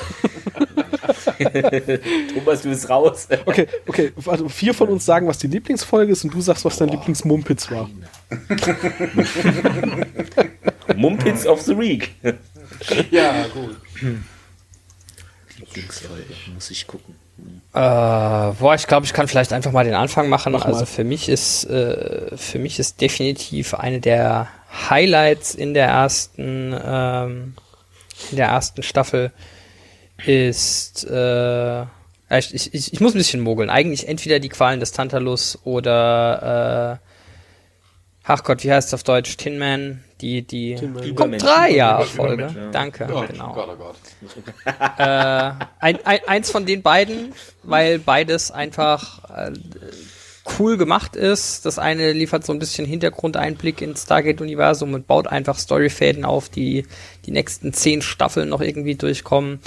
Thomas, du bist raus. Okay, okay. Also vier von uns sagen, was die Lieblingsfolge ist und du sagst, was dein Lieblingsmumpitz war. Mumpitz of the Week. Ja, gut. Lieblingsfolge, muss ich gucken. Äh, boah, ich glaube, ich kann vielleicht einfach mal den Anfang machen. Mach also für mich ist äh, für mich ist definitiv eine der Highlights in der ersten ähm, in der ersten Staffel ist äh, ich, ich, ich ich muss ein bisschen mogeln. Eigentlich entweder die Qualen des Tantalus oder äh, ach Gott, wie heißt es auf Deutsch? Tin Man, die die Man. kommt drei Jahre Folge. ja. Danke, Ja, genau Gott, oh Gott. äh, ein, ein, eins von den beiden, weil beides einfach äh, cool gemacht ist. Das eine liefert so ein bisschen Hintergrundeinblick ins Stargate-Universum und baut einfach Storyfäden auf, die die nächsten zehn Staffeln noch irgendwie durchkommen.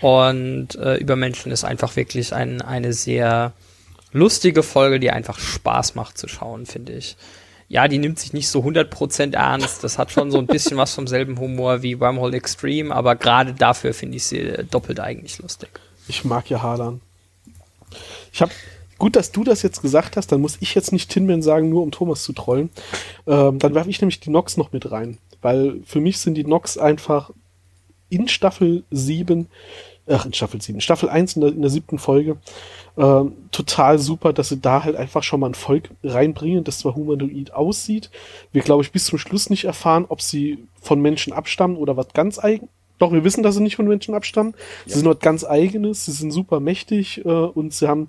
Und äh, Übermenschen ist einfach wirklich ein, eine sehr lustige Folge, die einfach Spaß macht zu schauen, finde ich. Ja, die nimmt sich nicht so 100% ernst. Das hat schon so ein bisschen was vom selben Humor wie Wormhole Extreme, aber gerade dafür finde ich sie äh, doppelt eigentlich lustig. Ich mag ja Hadern. Ich habe gut, dass du das jetzt gesagt hast. Dann muss ich jetzt nicht Tinman sagen, nur um Thomas zu trollen. Ähm, dann werfe ich nämlich die Nox noch mit rein, weil für mich sind die Nox einfach in Staffel 7, ach, in Staffel 7, Staffel 1 in der, in der siebten Folge, ähm, total super, dass sie da halt einfach schon mal ein Volk reinbringen, das zwar humanoid aussieht. Wir, glaube ich, bis zum Schluss nicht erfahren, ob sie von Menschen abstammen oder was ganz eigen. Doch, wir wissen, dass sie nicht von Menschen abstammen. Sie sind was ganz eigenes, sie sind super mächtig äh, und sie haben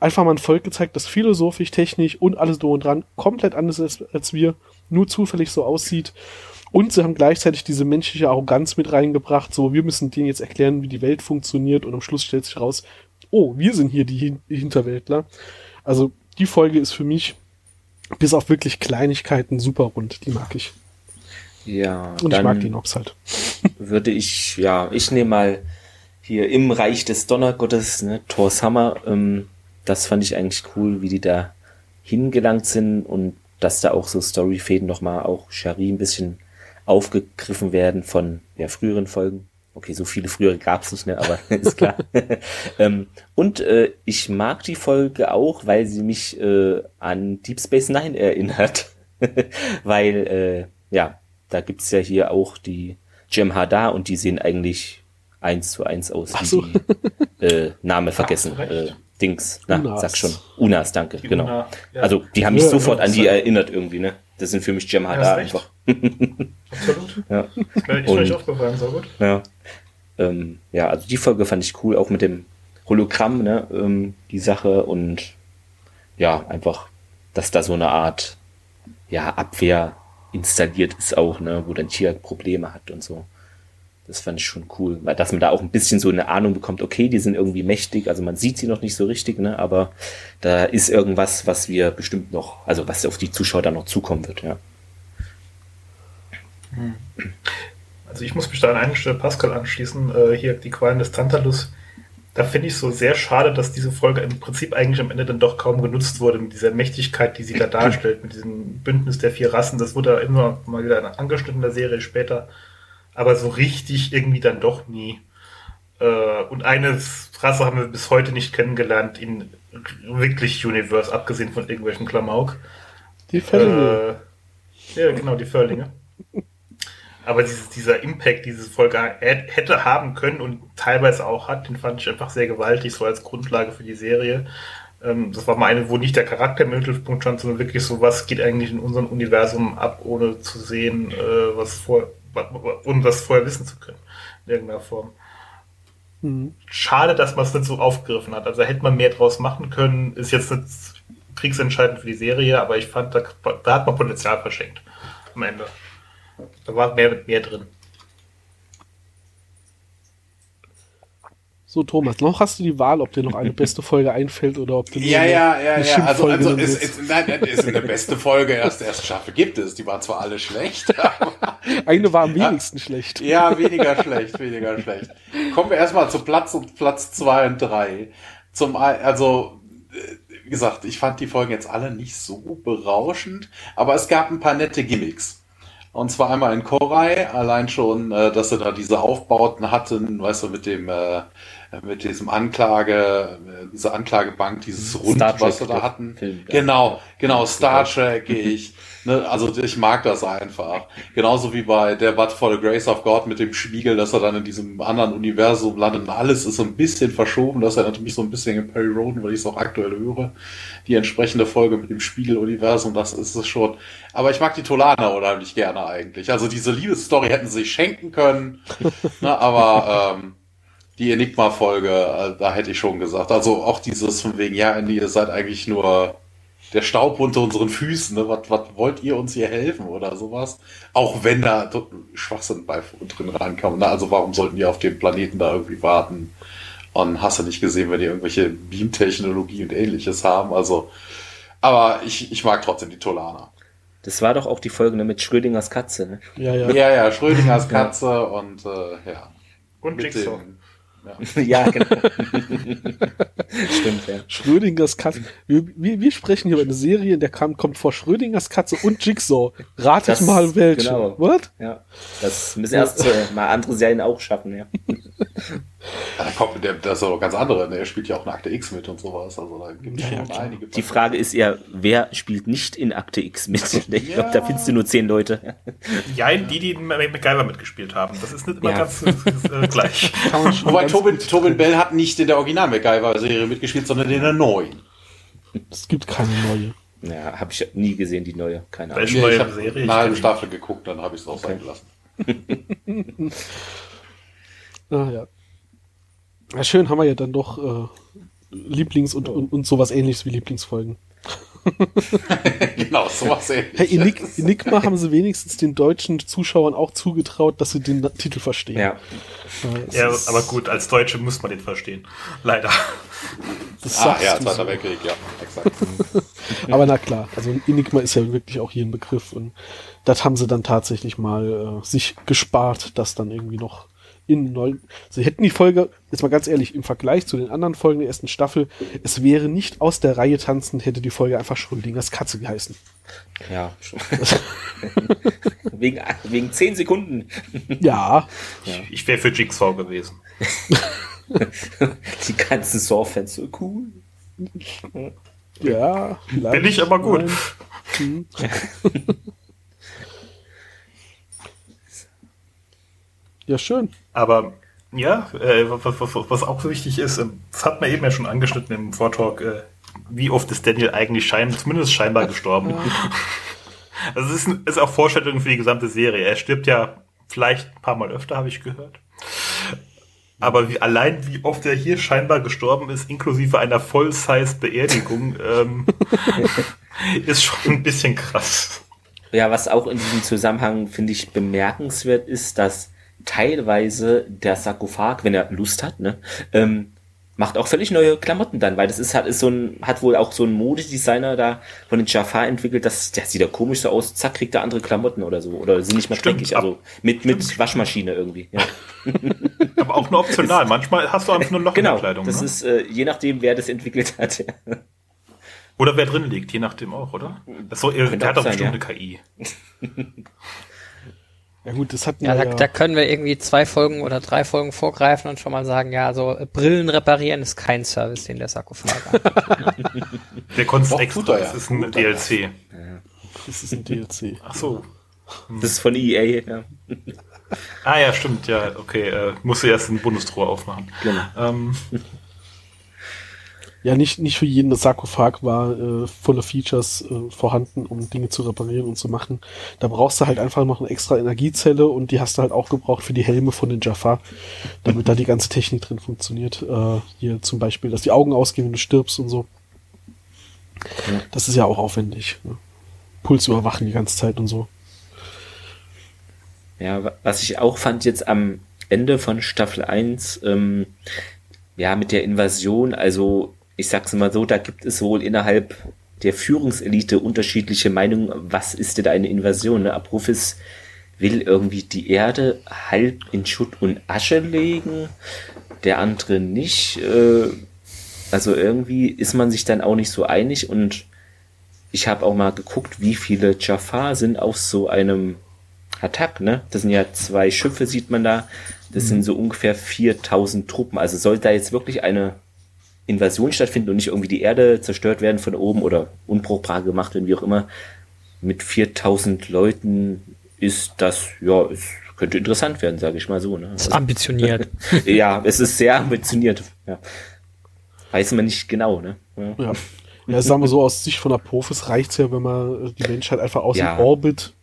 einfach mal ein Volk gezeigt, das philosophisch, technisch und alles drum und dran komplett anders ist als wir, nur zufällig so aussieht. Und sie haben gleichzeitig diese menschliche Arroganz mit reingebracht, so wir müssen denen jetzt erklären, wie die Welt funktioniert und am Schluss stellt sich raus, oh, wir sind hier die Hin Hinterwäldler. Also die Folge ist für mich bis auf wirklich Kleinigkeiten super rund, die mag ich. Ja, Und ich mag die Nox halt. würde ich, ja, ich nehme mal hier im Reich des Donnergottes, ne, Thor's Hammer, ähm, das fand ich eigentlich cool, wie die da hingelangt sind und dass da auch so Storyfäden nochmal auch Shari ein bisschen aufgegriffen werden von ja, früheren Folgen. Okay, so viele frühere gab's nicht, ne, aber ist klar. ähm, und äh, ich mag die Folge auch, weil sie mich äh, an Deep Space Nine erinnert. weil, äh, ja, da gibt's ja hier auch die Jem'Hadar und die sehen eigentlich eins zu eins aus. Ach wie so. die, äh, Name vergessen. recht. Äh, Dings. Na, Unas. sag schon. Unas, danke. Die genau. Una, ja. Also, die haben mich Ja, sofort ja, an die ja. erinnert irgendwie, ne? Das sind für mich Ja, Jem'Hadar ist recht. einfach. Absolut. Ja. Ist mir nicht aufgefallen, so gut. Ja. Ähm, ja, also die Folge fand ich cool, auch mit dem Hologramm, ne, ähm, die Sache und ja, einfach, dass da so eine Art, ja, Abwehr installiert ist auch, ne, wo dann Tier Probleme hat und so. Das fand ich schon cool, weil dass man da auch ein bisschen so eine Ahnung bekommt, okay, die sind irgendwie mächtig, also man sieht sie noch nicht so richtig, ne, aber da ist irgendwas, was wir bestimmt noch, also was auf die Zuschauer dann noch zukommen wird, ja. Also ich muss mich da an einer Stelle Pascal anschließen. Äh, hier die Qualen des Tantalus. Da finde ich so sehr schade, dass diese Folge im Prinzip eigentlich am Ende dann doch kaum genutzt wurde mit dieser Mächtigkeit, die sie da darstellt, mit diesem Bündnis der vier Rassen. Das wurde immer mal wieder angeschnitten in der Serie später, aber so richtig irgendwie dann doch nie. Äh, und eine Rasse haben wir bis heute nicht kennengelernt in wirklich Universe, abgesehen von irgendwelchen Klamauk. Die Fälle. Äh, ja, genau, die Förlinge. Aber dieses, dieser Impact, die diese Folge hä- hätte haben können und teilweise auch hat, den fand ich einfach sehr gewaltig, so als Grundlage für die Serie. Ähm, das war mal eine, wo nicht der Charakter im Mittelpunkt stand, sondern wirklich so, was geht eigentlich in unserem Universum ab, ohne zu sehen, äh, was vor, ohne das vorher wissen zu können, in irgendeiner Form. Mhm. Schade, dass man es nicht so aufgegriffen hat. Also hätte man mehr draus machen können, ist jetzt nicht kriegsentscheidend für die Serie, aber ich fand, da, da hat man Potenzial verschenkt am Ende. Da war mehr mit mehr drin. So, Thomas, noch hast du die Wahl, ob dir noch eine beste Folge einfällt oder ob du Ja, eine- ja, ja, eine ja. Also, also willst. es, nein, ist eine beste Folge erst ersten Staffel gibt es. Die waren zwar alle schlecht, aber Eine war am wenigsten schlecht. ja, weniger schlecht, weniger schlecht. Kommen wir erstmal zu Platz und Platz zwei und drei. Zum ein- also äh, wie gesagt, ich fand die Folgen jetzt alle nicht so berauschend, aber es gab ein paar nette Gimmicks. Und zwar einmal in Korai, allein schon, äh, dass sie da diese Aufbauten hatten, weißt du, mit dem äh, mit diesem Anklage, äh, diese Anklagebank, dieses Rund, was wir da hatten. Film, genau, genau, Star Trek, ich. Ne, also ich mag das einfach. Genauso wie bei der But for the Grace of God mit dem Spiegel, dass er dann in diesem anderen Universum landet und alles ist so ein bisschen verschoben. Das erinnert mich so ein bisschen in Perry Roden, weil ich es auch aktuell höre. Die entsprechende Folge mit dem Spiegeluniversum, das ist es schon. Aber ich mag die Tolana unheimlich gerne eigentlich. Also diese Liebesstory hätten sie sich schenken können. ne, aber ähm, die Enigma-Folge, äh, da hätte ich schon gesagt. Also auch dieses von wegen, ja, ihr seid eigentlich nur der Staub unter unseren Füßen. Ne? Was, was wollt ihr uns hier helfen oder sowas? Auch wenn da Schwachsinn bei drin reinkam. Ne? Also warum sollten die auf dem Planeten da irgendwie warten? Und hast du nicht gesehen, wenn die irgendwelche Beam-Technologie und ähnliches haben? Also, aber ich, ich mag trotzdem die Tolana. Das war doch auch die Folge ne, mit Schrödingers Katze, ne? Ja, ja. Ja, ja, Schrödingers Katze und äh, ja. Und Jigsaw. Ja, ja genau. Stimmt, ja. Schrödingers Katze. Wir, wir, wir, sprechen hier über eine Serie, in der kam, kommt vor Schrödingers Katze und Jigsaw. Rate ich mal welche. Genau. What? Ja. Das müssen erst äh, mal andere Serien auch schaffen, ja. Da kommt der, das ist auch ganz andere. Ne? Er spielt ja auch in Akte X mit und sowas. Also da gibt es ja, schon ja, einige. Die Frage ist ja, wer spielt nicht in Akte X mit? Ich glaube, da findest du nur zehn Leute. Ja, die, die MacGyver mitgespielt haben. Das ist nicht immer ganz äh, gleich. Wobei Tobin, Tobin Bell hat nicht in der Original MacGyver-Serie mitgespielt, sondern in der neuen. Es gibt keine neue. Ja, habe ich nie gesehen, die neue. Keine Ahnung. Nee, ich habe eine halbe Staffel geguckt, dann habe ich es auch okay. sein gelassen. ah, ja. ja. Schön haben wir ja dann doch äh, Lieblings- und, und, und sowas ähnliches wie Lieblingsfolgen. genau, sowas ähnliches. Hey, Enig Enigma haben sie wenigstens den deutschen Zuschauern auch zugetraut, dass sie den Titel verstehen. Ja. Ja, aber gut, als Deutsche muss man den verstehen. Leider. Das ah, ja, Zweiter so. Weltkrieg, ja, exakt. aber na klar, also Enigma ist ja wirklich auch hier ein Begriff und das haben sie dann tatsächlich mal äh, sich gespart, das dann irgendwie noch in neun. Sie hätten die Folge, jetzt mal ganz ehrlich, im Vergleich zu den anderen Folgen der ersten Staffel, es wäre nicht aus der Reihe tanzen, hätte die Folge einfach Schrödingers Katze geheißen. Ja. wegen, wegen zehn Sekunden. Ja. ja. Ich, ich wäre für Jigsaw gewesen. die ganzen Saw-Fans so cool. Ja, Bin ich aber gut. Hm. Ja, schön. Aber ja, äh, was, was, was, auch so wichtig ist, äh, das hat man eben ja schon angeschnitten im Vortalk, äh, wie oft ist Daniel eigentlich schein, zumindest scheinbar gestorben. Ja. Also es ist, ist auch Vorstellung für die gesamte Serie. Er stirbt ja vielleicht ein paar Mal öfter, habe ich gehört. Aber wie, allein wie oft er hier scheinbar gestorben ist, inklusive einer Voll-Size-Beerdigung, ähm, ist schon ein bisschen krass. Ja, was auch in diesem Zusammenhang, finde ich, bemerkenswert ist, dass teilweise der Sarkophag, wenn er Lust hat, ne, ähm, macht auch völlig neue Klamotten dann, weil das ist halt ist so ein hat wohl auch so ein Modedesigner da von den Jafar entwickelt, das der sieht ja komisch so aus, zack kriegt er andere Klamotten oder so oder sind nicht mehr dreckig, also mit mit Waschmaschine irgendwie. Ja. Aber auch nur optional. Manchmal hast du einfach nur ein Loch genau, in der Kleidung. Das ne? ist äh, je nachdem, wer das entwickelt hat. Ja. Oder wer drin liegt, je nachdem auch, oder? Das soll, der hat doch bestimmt ja. eine KI. Ja gut, das hat ja, da, ja. da können wir irgendwie zwei Folgen oder drei Folgen vorgreifen und schon mal sagen, ja, also Brillen reparieren ist kein Service, den der Sarkophag hat. der konnte es extra, das ist ein DLC. Ja. Das ist ein DLC. Ach so. Das ist von EA, ja. Ah ja, stimmt, ja, okay. Äh, musste erst den Bundestruhe aufmachen. Genau. Ähm, ja, nicht, nicht für jeden Sarkophag war äh, volle Features äh, vorhanden, um Dinge zu reparieren und zu machen. Da brauchst du halt einfach noch eine extra Energiezelle und die hast du halt auch gebraucht für die Helme von den Jafar, damit da die ganze Technik drin funktioniert. Äh, hier zum Beispiel, dass die Augen ausgehen, wenn du stirbst und so. Ja. Das ist ja auch aufwendig. Ne? Puls überwachen die ganze Zeit und so. Ja, was ich auch fand jetzt am Ende von Staffel 1, ähm, ja, mit der Invasion, also ich sag's mal so, da gibt es wohl innerhalb der Führungselite unterschiedliche Meinungen, was ist denn eine Invasion? Ne? Abrufis will irgendwie die Erde halb in Schutt und Asche legen, der andere nicht. Äh, also irgendwie ist man sich dann auch nicht so einig und ich habe auch mal geguckt, wie viele Jafar sind auf so einem Attack, ne? Das sind ja zwei Schiffe, sieht man da. Das mhm. sind so ungefähr 4000 Truppen. Also soll da jetzt wirklich eine Invasion stattfinden und nicht irgendwie die Erde zerstört werden von oben oder unbrauchbar gemacht werden, wie auch immer. Mit 4000 Leuten ist das, ja, es könnte interessant werden, sage ich mal so. Ne? Also, ambitioniert. ja, es ist sehr ambitioniert. Ja. Weiß man nicht genau, ne? Ja. ja. ja sagen wir so, aus Sicht von Apophis reicht's ja, wenn man die Menschheit einfach aus ja. dem Orbit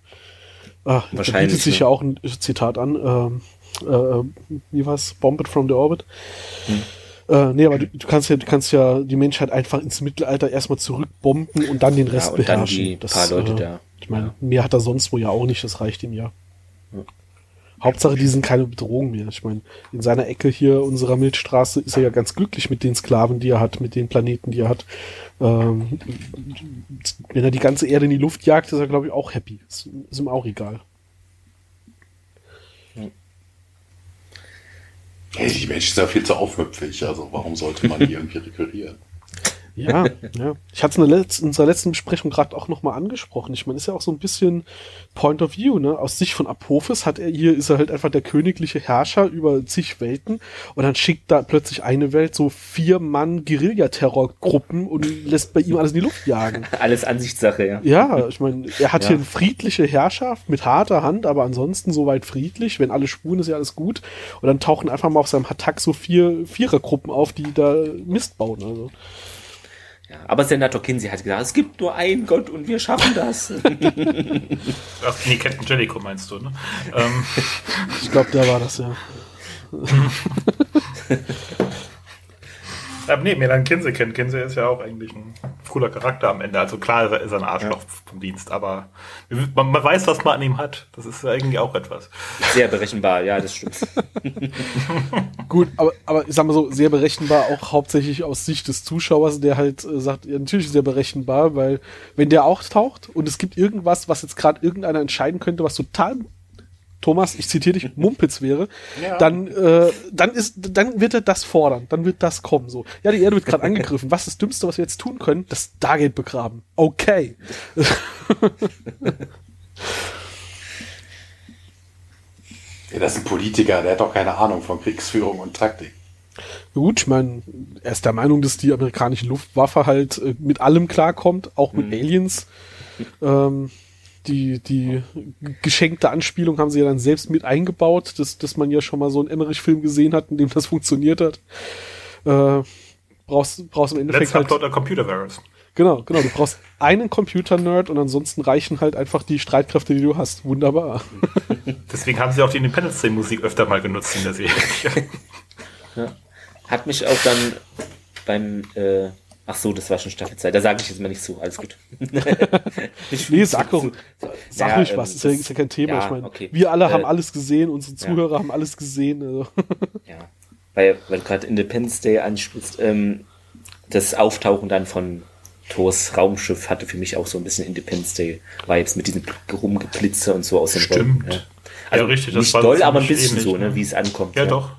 Ah, Wahrscheinlich. Da bietet sich ne? ja auch ein Zitat an. Ähm, äh, wie war's? Bombed from the Orbit. Hm. Äh, nee, aber du, du, kannst ja, du kannst ja die Menschheit einfach ins Mittelalter erstmal zurückbomben und dann den Rest ja, und beherrschen. Dann die das, paar Leute äh, da. Ich meine, mehr hat er sonst wo ja auch nicht, das reicht ihm ja. ja. Hauptsache, die sind keine Bedrohung mehr. Ich meine, in seiner Ecke hier unserer Milchstraße ist er ja ganz glücklich mit den Sklaven, die er hat, mit den Planeten, die er hat. Ähm, wenn er die ganze Erde in die Luft jagt, ist er, glaube ich, auch happy. Ist, ist ihm auch egal. Hey, die Menschen sind ja viel zu aufmüpfig, also warum sollte man die irgendwie rekurrieren? Ja, ja. Ich hatte es in, in unserer letzten Besprechung gerade auch nochmal angesprochen. Ich meine, ist ja auch so ein bisschen Point of View, ne? Aus Sicht von Apophis hat er hier, ist er halt einfach der königliche Herrscher über zig Welten und dann schickt da plötzlich eine Welt so vier Mann Guerilla-Terrorgruppen und lässt bei ihm alles in die Luft jagen. alles Ansichtssache, ja. Ja, ich meine, er hat ja. hier eine friedliche Herrschaft mit harter Hand, aber ansonsten soweit friedlich. Wenn alle spuren, ist ja alles gut. Und dann tauchen einfach mal auf seinem Hattack so vier Vierergruppen auf, die da Mist bauen. Also. Ja, aber Senator Kinsey hat gesagt, es gibt nur einen Gott und wir schaffen das. Ach, nee, Captain Jellicoe meinst du, ne? Ähm. Ich glaube, der war das, ja. Aber nee, Melan Kinsey kennt. Kinsey ist ja auch eigentlich ein cooler Charakter am Ende. Also klar ist er ein Arschloch ja. vom Dienst, aber man, man, weiß, was man an ihm hat. Das ist ja irgendwie auch etwas. Sehr berechenbar, ja, das stimmt. Gut, aber, aber ich sag mal so, sehr berechenbar auch hauptsächlich aus Sicht des Zuschauers, der halt äh, sagt, ja, natürlich sehr berechenbar, weil wenn der auch taucht und es gibt irgendwas, was jetzt gerade irgendeiner entscheiden könnte, was total Thomas, ich zitiere dich, Mumpitz wäre, ja. dann, äh, dann ist, dann wird er das fordern, dann wird das kommen. So, ja, die Erde wird gerade angegriffen. Was ist das Dümmste, was wir jetzt tun können? Das Stargate begraben. Okay. ja, das ist ein Politiker, der hat doch keine Ahnung von Kriegsführung und Taktik. Gut, ich meine, er ist der Meinung, dass die amerikanische Luftwaffe halt äh, mit allem klarkommt, auch mit mhm. Aliens. Ähm, die, die geschenkte Anspielung haben sie ja dann selbst mit eingebaut, dass, dass man ja schon mal so einen Emmerich-Film gesehen hat, in dem das funktioniert hat. Äh, brauchst, brauchst im Endeffekt Let's halt... Computer Virus. Genau, genau. Du brauchst einen Computer-Nerd und ansonsten reichen halt einfach die Streitkräfte, die du hast. Wunderbar. Deswegen haben sie auch die Independence Day-Musik öfter mal genutzt in der Serie. Ja. Hat mich auch dann beim äh, Ach so, das war schon Staffel 2. Da sage ich jetzt mal nicht zu. Alles gut. nee, sag doch. Sag ja, ruhig was. Ähm, ist, ja, ist ja kein Thema. Ja, ich meine, okay. wir alle äh, haben alles gesehen. Unsere Zuhörer ja. haben alles gesehen. Also. ja. Weil, weil du gerade Independence Day anspielst, ähm, das Auftauchen dann von Thors Raumschiff hatte für mich auch so ein bisschen Independence Day Vibes mit diesem Rumgeblitzer und so aus dem Stimmt. Ja. Also ja, richtig. nicht doll, aber ein bisschen ähnlich, so, ne, wie es ankommt. Ja, doch.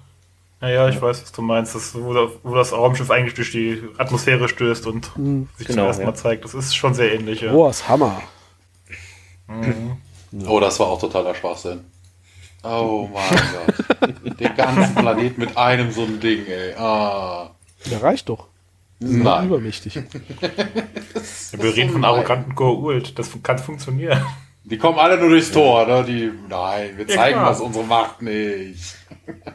Naja, ich weiß, was du meinst, das, wo, wo, das Raumschiff eigentlich durch die Atmosphäre stößt und mhm. sich genau, zum ersten Mal ja. zeigt. Das ist schon sehr ähnlich. Ja. Oh, das Hammer. Mhm. Oh, das war auch totaler Schwachsinn. Oh mein Gott. Den ganzen Planet mit einem so einem Ding, ey. Ah. Der reicht doch. Das ist Nein. übermächtig. ja, wir reden von arroganten Go-Ult. Das kann funktionieren. Die kommen alle nur durchs Tor, ne? Die, nein, wir zeigen ja, was unsere Macht nicht.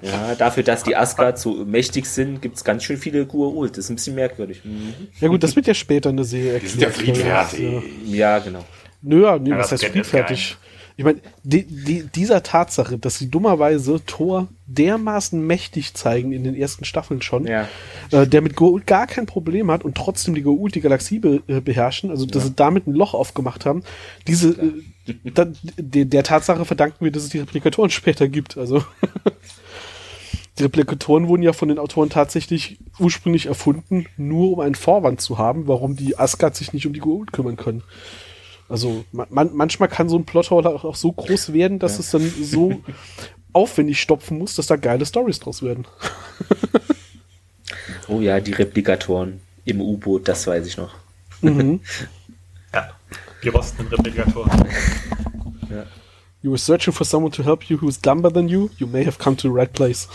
Ja, dafür, dass die Asgard so mächtig sind, gibt es ganz schön viele Gua'uld. Das ist ein bisschen merkwürdig. Mhm. Ja gut, das wird ja später eine Serie erklärt. Die sind ja friedfertig. Ja, genau. Nö, nee, ja, was heißt friedfertig? Ich meine, die, die, dieser Tatsache, dass sie dummerweise Thor dermaßen mächtig zeigen in den ersten Staffeln schon, ja. äh, der mit Goa'uld gar kein Problem hat und trotzdem die Goa'uld die Galaxie be, äh, beherrschen, also dass ja. sie damit ein Loch aufgemacht haben, diese, äh, da, de, der Tatsache verdanken wir, dass es die Replikatoren später gibt. Also die Replikatoren wurden ja von den Autoren tatsächlich ursprünglich erfunden, nur um einen Vorwand zu haben, warum die Asgard sich nicht um die Goa'uld kümmern können. Also man, manchmal kann so ein Plothole auch so groß werden, dass ja. es dann so aufwendig stopfen muss, dass da geile Stories draus werden. oh ja, die Replikatoren im U-Boot, das weiß ich noch. Mhm. ja, die rostenden Replikatoren. ja. You were searching for someone to help you who's dumber than you. You may have come to the right place.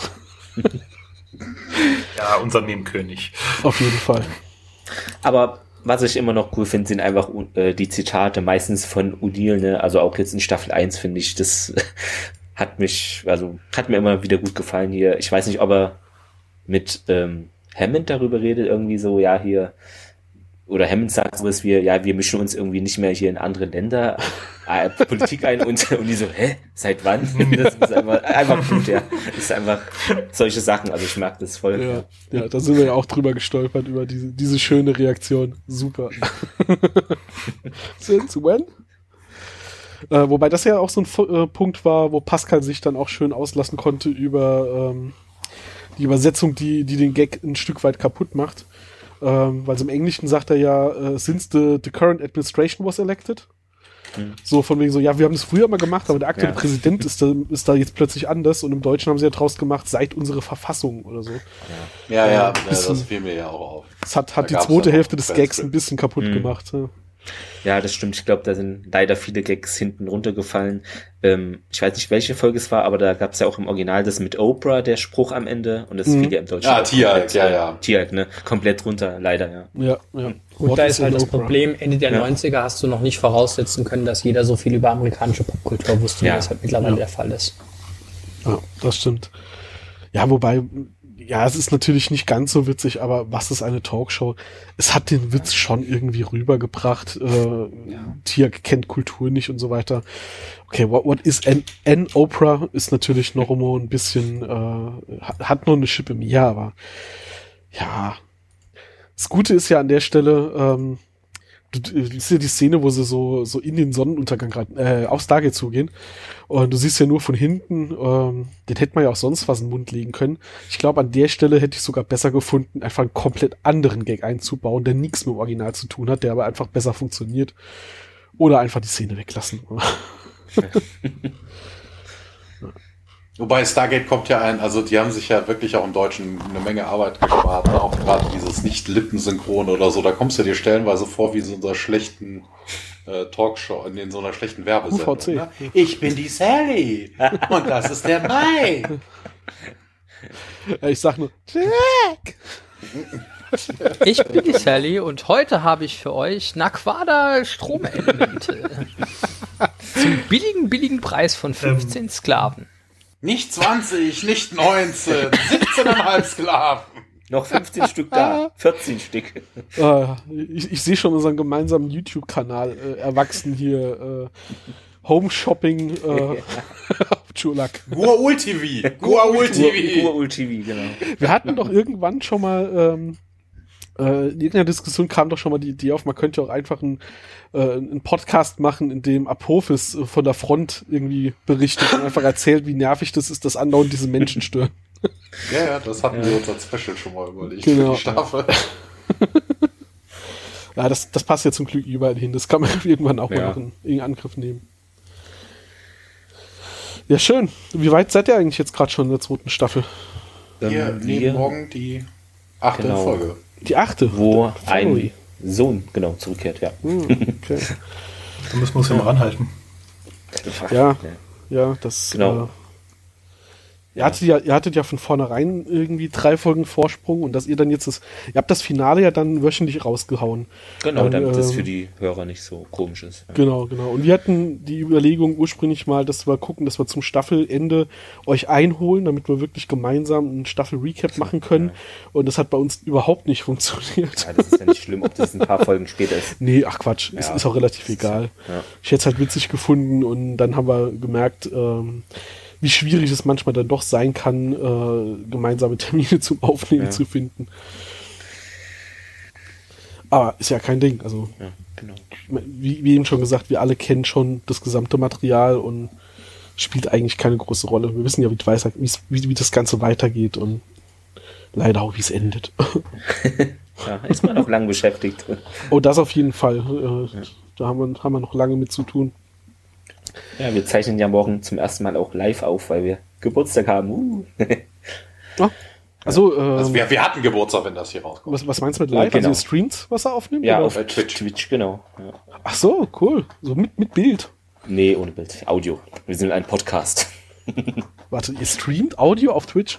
ja, unser Nebenkönig. Auf jeden Fall. Aber was ich immer noch cool finde, sind einfach äh, die Zitate, meistens von Udil, ne? Also auch jetzt in Staffel 1 finde ich, das hat mich, also hat mir immer wieder gut gefallen hier. Ich weiß nicht, ob er mit ähm, Hammond darüber redet, irgendwie so, ja, hier, oder Hammond sagt sowas wie, ja, wir mischen uns irgendwie nicht mehr hier in andere Länder äh, Politik ein und, und die so, hä, seit wann? Das ist einfach, einfach gut, ja. Das ist einfach solche Sachen, also ich mag das voll. Ja, ja da sind wir ja auch drüber gestolpert, über diese, diese schöne Reaktion. Super. Since when? Äh, wobei das ja auch so ein äh, Punkt war, wo Pascal sich dann auch schön auslassen konnte über ähm, die Übersetzung, die, die den Gag ein Stück weit kaputt macht. Ähm, weil im Englischen sagt er ja, äh, since the, the current administration was elected. Hm. So von wegen so, ja, wir haben das früher mal gemacht, aber der aktuelle ja. Präsident ist da, ist da jetzt plötzlich anders und im Deutschen haben sie ja draus gemacht, seit unsere Verfassung oder so. Ja, ja, ja, bisschen, das fiel mir ja auch auf. Das hat, hat da die zweite Hälfte des Gags ein bisschen kaputt hm. gemacht. Ja. Ja, das stimmt. Ich glaube, da sind leider viele Gags hinten runtergefallen. Ähm, ich weiß nicht, welche Folge es war, aber da gab es ja auch im Original das mit Oprah, der Spruch am Ende. Und das mhm. fiel ja im Deutschen. Ja, Tieralk, ja, ja. Tieralk, ne? Komplett runter, leider, ja. Ja, ja. Gut, da ist halt das Oprah? Problem, Ende der ja. 90er hast du noch nicht voraussetzen können, dass jeder so viel über amerikanische Popkultur wusste, ja. wie das halt mittlerweile ja. der Fall ist. Ja, das stimmt. Ja, wobei, ja, es ist natürlich nicht ganz so witzig, aber was ist eine Talkshow? Es hat den Witz schon irgendwie rübergebracht. Äh, ja. Tia kennt Kultur nicht und so weiter. Okay, what, what is an, an Oprah? Ist natürlich noch immer ein bisschen, äh, hat nur eine Schippe mehr, aber ja. Das Gute ist ja an der Stelle, ähm, du, du siehst ja die Szene, wo sie so, so in den Sonnenuntergang gerade äh, aufs Stargate zugehen. Und du siehst ja nur von hinten, ähm, den hätte man ja auch sonst was in den Mund legen können. Ich glaube, an der Stelle hätte ich sogar besser gefunden, einfach einen komplett anderen Gag einzubauen, der nichts mit dem Original zu tun hat, der aber einfach besser funktioniert. Oder einfach die Szene weglassen. Wobei Stargate kommt ja ein, also die haben sich ja wirklich auch im Deutschen eine Menge Arbeit gespart, ne? auch gerade dieses nicht-Lippensynchron oder so, da kommst du dir stellenweise vor wie in so einer schlechten äh, Talkshow, in so einer schlechten Werbesendung. UVC. Ne? Ich bin die Sally und das ist der Mike. Ich sag nur, Jack! Ich bin die Sally und heute habe ich für euch Naquada Stromelemente. Zum billigen, billigen Preis von 15 Sklaven. Nicht 20, nicht 19, 17,5 Sklaven. Noch 15 Stück da, 14 Stück. Äh, ich, ich sehe schon unseren gemeinsamen YouTube-Kanal äh, erwachsen hier. Äh, Home Shopping äh, auf Chulak. Guaul TV. Guaul TV. Guaul TV, genau. Wir hatten doch irgendwann schon mal ähm, äh, in irgendeiner Diskussion kam doch schon mal die Idee auf, man könnte auch einfach einen, äh, einen Podcast machen, in dem Apophis äh, von der Front irgendwie berichtet und einfach erzählt, wie nervig das ist, dass andauernd diese Menschen stören. Ja, ja, das hatten ja. wir uns als Special schon mal überlegt genau. für die Staffel. ja, das, das passt ja zum Glück überall hin. Das kann man irgendwann auch ja. mal noch in, in Angriff nehmen. Ja, schön. Wie weit seid ihr eigentlich jetzt gerade schon in der zweiten Staffel? Wir nehmen morgen die achte genau. Folge. Die achte? Wo ein Sohn, genau, zurückkehrt, ja. Hm, okay. da müssen wir uns ja mal ranhalten. Ja, ja, das. Genau. Äh, Ihr hattet ja, ihr hattet ja von vornherein irgendwie drei Folgen Vorsprung und dass ihr dann jetzt das, ihr habt das Finale ja dann wöchentlich rausgehauen. Genau, dann, damit das für die Hörer nicht so komisch ist. Ja. Genau, genau. Und wir hatten die Überlegung ursprünglich mal, dass wir gucken, dass wir zum Staffelende euch einholen, damit wir wirklich gemeinsam einen Staffel-Recap machen können. Ja. Und das hat bei uns überhaupt nicht funktioniert. Ja, das ist ja nicht schlimm, ob das ein paar Folgen später ist. Nee, ach Quatsch, ja. ist, ist auch relativ egal. Ich hätte es halt witzig gefunden und dann haben wir gemerkt, ähm, wie schwierig es manchmal dann doch sein kann, äh, gemeinsame Termine zum Aufnehmen ja. zu finden. Aber ist ja kein Ding. Also, ja, genau. wie, wie eben schon gesagt, wir alle kennen schon das gesamte Material und spielt eigentlich keine große Rolle. Wir wissen ja, wie, wie, wie das Ganze weitergeht und leider auch, wie es endet. ja, ist man noch lang beschäftigt. Oh, das auf jeden Fall. Äh, ja. Da haben wir, haben wir noch lange mit zu tun. Ja, wir zeichnen ja morgen zum ersten Mal auch live auf, weil wir Geburtstag haben. Uh. oh. Also, ähm, also wir, wir, hatten Geburtstag, wenn das hier rauskommt. Was, was meinst du mit live? Genau. Also ihr streamt, was er aufnimmt? Ja, oder? auf Twitch. Twitch, genau. Ja. Ach so, cool. So mit, mit Bild. Nee, ohne Bild. Audio. Wir sind ein Podcast. Warte, ihr streamt Audio auf Twitch?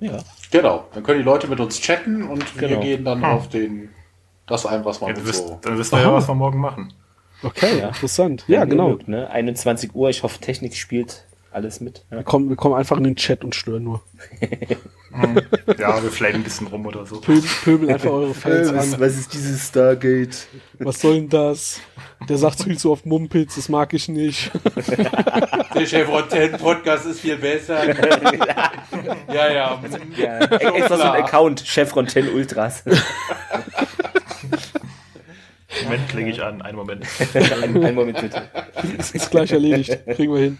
Ja. Genau. Dann können die Leute mit uns chatten und wir Genau. gehen dann auf den das ein, was man Ja, wisst, so. dann wissen wir ja, was wir morgen machen. Okay, Ja. interessant. Ja, genau. mögt, ne? 21 Uhr. Ich hoffe, Technik spielt alles mit. Ja. Wir kommen, wir kommen einfach in den Chat und stören nur. Ja, wir flamen ein bisschen rum oder so. Pöbel, pöbel einfach eure Fans an. was ist dieses Stargate? Was soll denn das? Der sagt viel zu oft Mumpitz, das mag ich nicht. Der Chevron Podcast ist viel besser. ja, ja. Ja, extra so ein Account, Chevron 10 Ultras. Moment, klicke ich an. Einen Moment. ein, ein Moment bitte. Ist, ist gleich erledigt. Kriegen wir hin.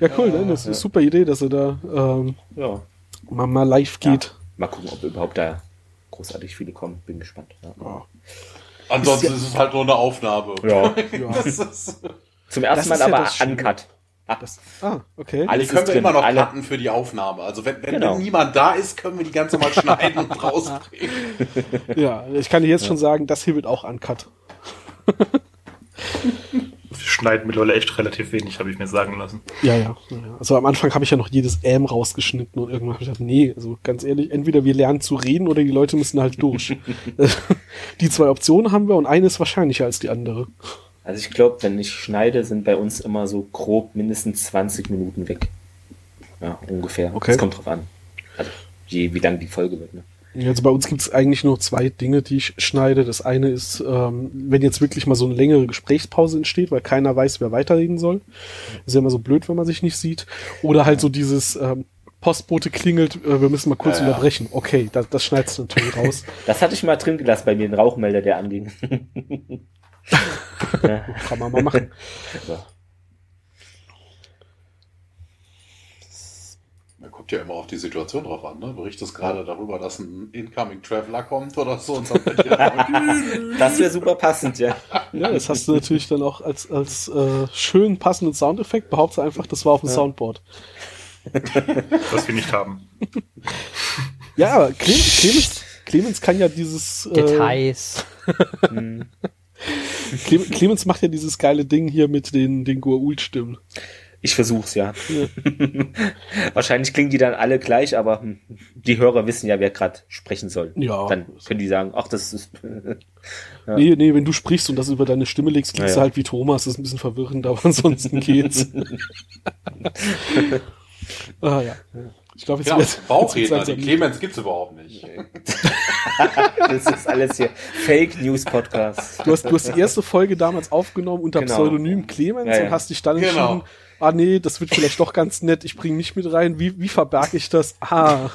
Ja, cool, ne? Das ist eine super Idee, dass er da ähm, Ja. mal, mal live geht. Mal gucken, ob überhaupt da großartig viele kommen. Bin gespannt. Ja. Ansonsten ist es halt nur eine Aufnahme. Ja. Ja. Das ist, Zum ersten Das Mal ist ja aber das uncut. Ah, Das, ah, okay. die alles können ist wir drin. immer noch Alle, cutten für die Aufnahme. Also wenn, wenn, Genau. wenn niemand da ist, können wir die ganze mal schneiden und rausbringen. Ja, ich kann dir jetzt schon sagen, das hier wird auch uncut. Wir schneiden mittlerweile echt relativ wenig, habe ich mir sagen lassen. Ja, ja. ja, ja. Also am Anfang habe ich ja noch jedes Ähm rausgeschnitten und irgendwann habe ich gedacht, nee, also ganz ehrlich, entweder wir lernen zu reden oder die Leute müssen halt durch. die zwei Optionen haben wir und eine ist wahrscheinlicher als die andere. Also ich glaube, wenn ich schneide, sind bei uns immer so grob mindestens 20 Minuten weg. Ja, ungefähr. Okay. Das kommt drauf an. Also je, wie lang die Folge wird. Ne? Also bei uns gibt es eigentlich nur zwei Dinge, die ich schneide. Das eine ist, ähm, wenn jetzt wirklich mal so eine längere Gesprächspause entsteht, weil keiner weiß, wer weiterreden soll. ist ja immer so blöd, wenn man sich nicht sieht. Oder halt so dieses ähm, Postbote klingelt, äh, wir müssen mal kurz Ja, unterbrechen. Okay, das, das schneidest du natürlich raus. Das hatte ich mal drin gelassen bei mir, den Rauchmelder, der anging. ja. Kann man mal machen. so. Kommt ja immer auf die Situation drauf an. Ne? Berichtest gerade darüber, dass ein Incoming Traveler kommt oder so und sagt, ja, Das wäre super passend, ja. Ja, das hast du natürlich dann auch als, als äh, schön passenden Soundeffekt. Behaupte einfach, das war auf dem Soundboard. Was wir nicht haben. Ja, aber Cle Clemens, Clemens kann ja dieses. Äh, Details. Cle Clemens macht ja dieses geile Ding hier mit den, den Goa'uld-Stimmen. Ich versuch's, ja. Wahrscheinlich klingen die dann alle gleich, aber hm, die Hörer wissen ja, wer gerade sprechen soll. Ja. Dann können die sagen, ach, das ist. Ja. Nee, nee, wenn du sprichst und das über deine Stimme legst, klingst Ja, du ja. halt wie Thomas. Das ist ein bisschen verwirrend, aber ansonsten geht's. ah ja. Ich glaube, jetzt ja, wird- Bauchredner, jetzt die Clemens gibt's überhaupt nicht. Das ist alles hier Fake News Podcast. Du hast, du hast die erste Folge damals aufgenommen unter Genau. Pseudonym Clemens Ja, ja. und hast dich dann Genau. Ah nee, das wird vielleicht doch ganz nett, ich bringe mich mit rein. Wie, wie verberge ich das? Ah,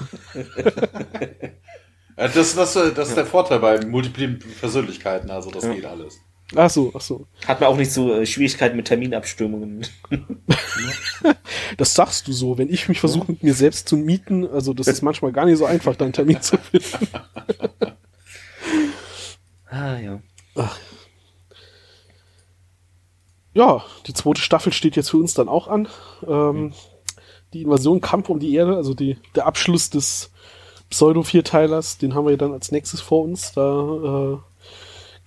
Ja, Das, das, das ist der Vorteil bei multiplen Persönlichkeiten, also das geht alles. ach so, ach so. Hat man auch nicht so äh, Schwierigkeiten mit Terminabstimmungen. Das sagst du so. Wenn ich mich versuche, mit mir selbst zu mieten, also das ist manchmal gar nicht so einfach, da einen Termin zu finden. Ah, ja. Ja, die zweite Staffel steht jetzt für uns dann auch an. Ähm, Die Invasion Kampf um die Erde, also die, der Abschluss des Pseudo-Vierteilers, den haben wir ja dann als nächstes vor uns. Da äh,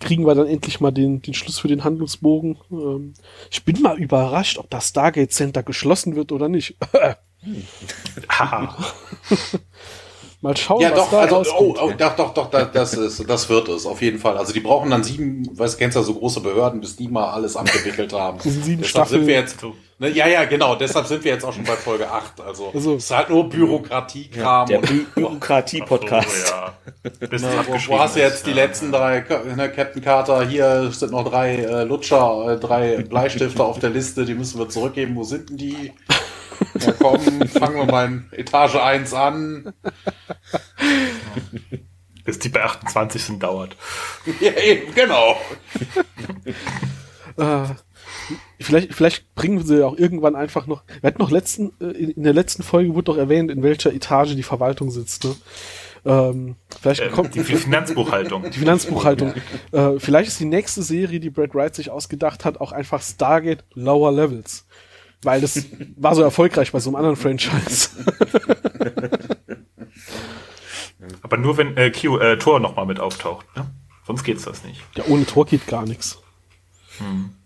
kriegen wir dann endlich mal den, den Schluss für den Handlungsbogen. Ähm, ich bin mal überrascht, ob das Stargate Center geschlossen wird oder nicht. Haha. mal schauen, Ja, was doch, da also, oh, rauskommt. oh, doch, doch, doch, da- das, ist, das wird es, auf jeden Fall. Also die brauchen dann sieben, weißt du, kennst ja so große Behörden, bis die mal alles abgewickelt haben. Sieben deshalb Staffeln. sind wir jetzt, ne, ja, ja, genau, deshalb sind wir jetzt auch schon bei Folge 8. Also, Also- es ist halt nur Bürokratiekram Der und Bü Bürokratie-Podcast. So, ja. Bis Ne, wo, hast du jetzt die ja. letzten drei, ne, Captain Carter, hier sind noch drei äh, Lutscher, äh, drei Bleistifte auf der Liste, die müssen wir zurückgeben. Wo sind denn die? Ja, komm, fangen wir mal in Etage 1 an. Bis die bei 28 sind, dauert. Ja, eben, genau. Äh, vielleicht, vielleicht bringen sie ja auch irgendwann einfach noch. Wir hatten noch letzten, äh, in, in der letzten Folge wurde doch erwähnt, in welcher Etage die Verwaltung sitzt. Ne? Ähm, vielleicht Ähm, kommt die Finanzbuchhaltung. die Finanzbuchhaltung. äh, vielleicht ist die nächste Serie, die Brad Wright sich ausgedacht hat, auch einfach Stargate Lower Levels. Weil das war so erfolgreich bei so einem anderen Franchise. Aber nur wenn äh, Q, äh, Tor nochmal mit auftaucht. Ne? Sonst geht's das nicht. ja, ohne Tor geht gar nichts.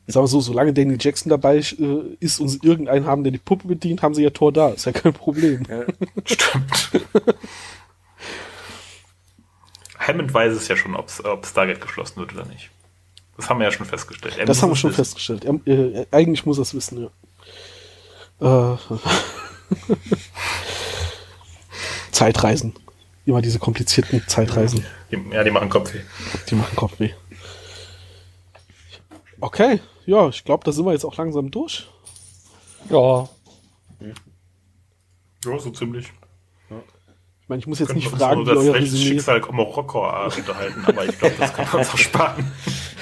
Sagen wir so, solange Danny Jackson dabei äh, ist und sie irgendeinen haben, der die Puppe bedient, haben sie ja Tor da. Ist ja kein Problem. Ja. Stimmt. Hammond weiß es ja schon, ob Stargate geschlossen wird oder nicht. Das haben wir ja schon festgestellt. Er das haben wir schon wissen. festgestellt. Er, äh, eigentlich muss er es wissen, ja. Äh, Zeitreisen. Immer diese komplizierten Zeitreisen. Ja, die machen Kopfweh. Die machen Kopfweh. Okay, ja, ich glaube, da sind wir jetzt auch langsam durch. Ja. Ja, so ziemlich. Ich meine, ich muss jetzt nicht fragen, wie euer Resümee... Schicksal Morocco unterhalten, aber ich glaube, das kann man uns auch sparen.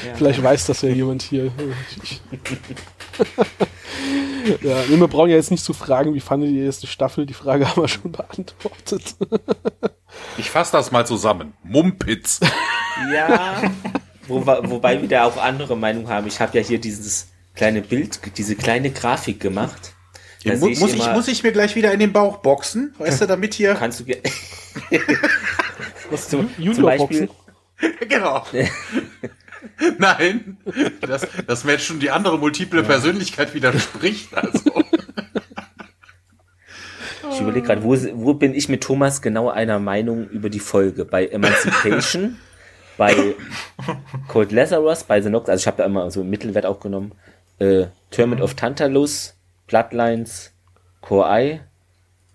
Ja. Vielleicht weiß das ja jemand hier. ja, nee, wir brauchen ja jetzt nicht zu fragen, wie fandet ihr die erste Staffel? Die Frage haben wir schon beantwortet. ich fasse das mal zusammen. Mumpitz. Ja, wo, wobei wir da auch andere Meinungen haben. Ich habe ja hier dieses kleine Bild, diese kleine Grafik gemacht ja, mu muss, ich, muss ich mir gleich wieder in den Bauch boxen? Weißt du, damit hier. Kannst du. Was zum, zum Beispiel. genau. Nein, das, das mir jetzt schon die andere multiple ja. Persönlichkeit widerspricht. Also. Ich überlege gerade, wo, wo bin ich mit Thomas genau einer Meinung über die Folge? Bei Emancipation, bei Cold Lazarus, bei The Nox, also ich habe da immer so einen Mittelwert auch genommen, äh, Tournament of Tantalus, Bloodlines, Core Eye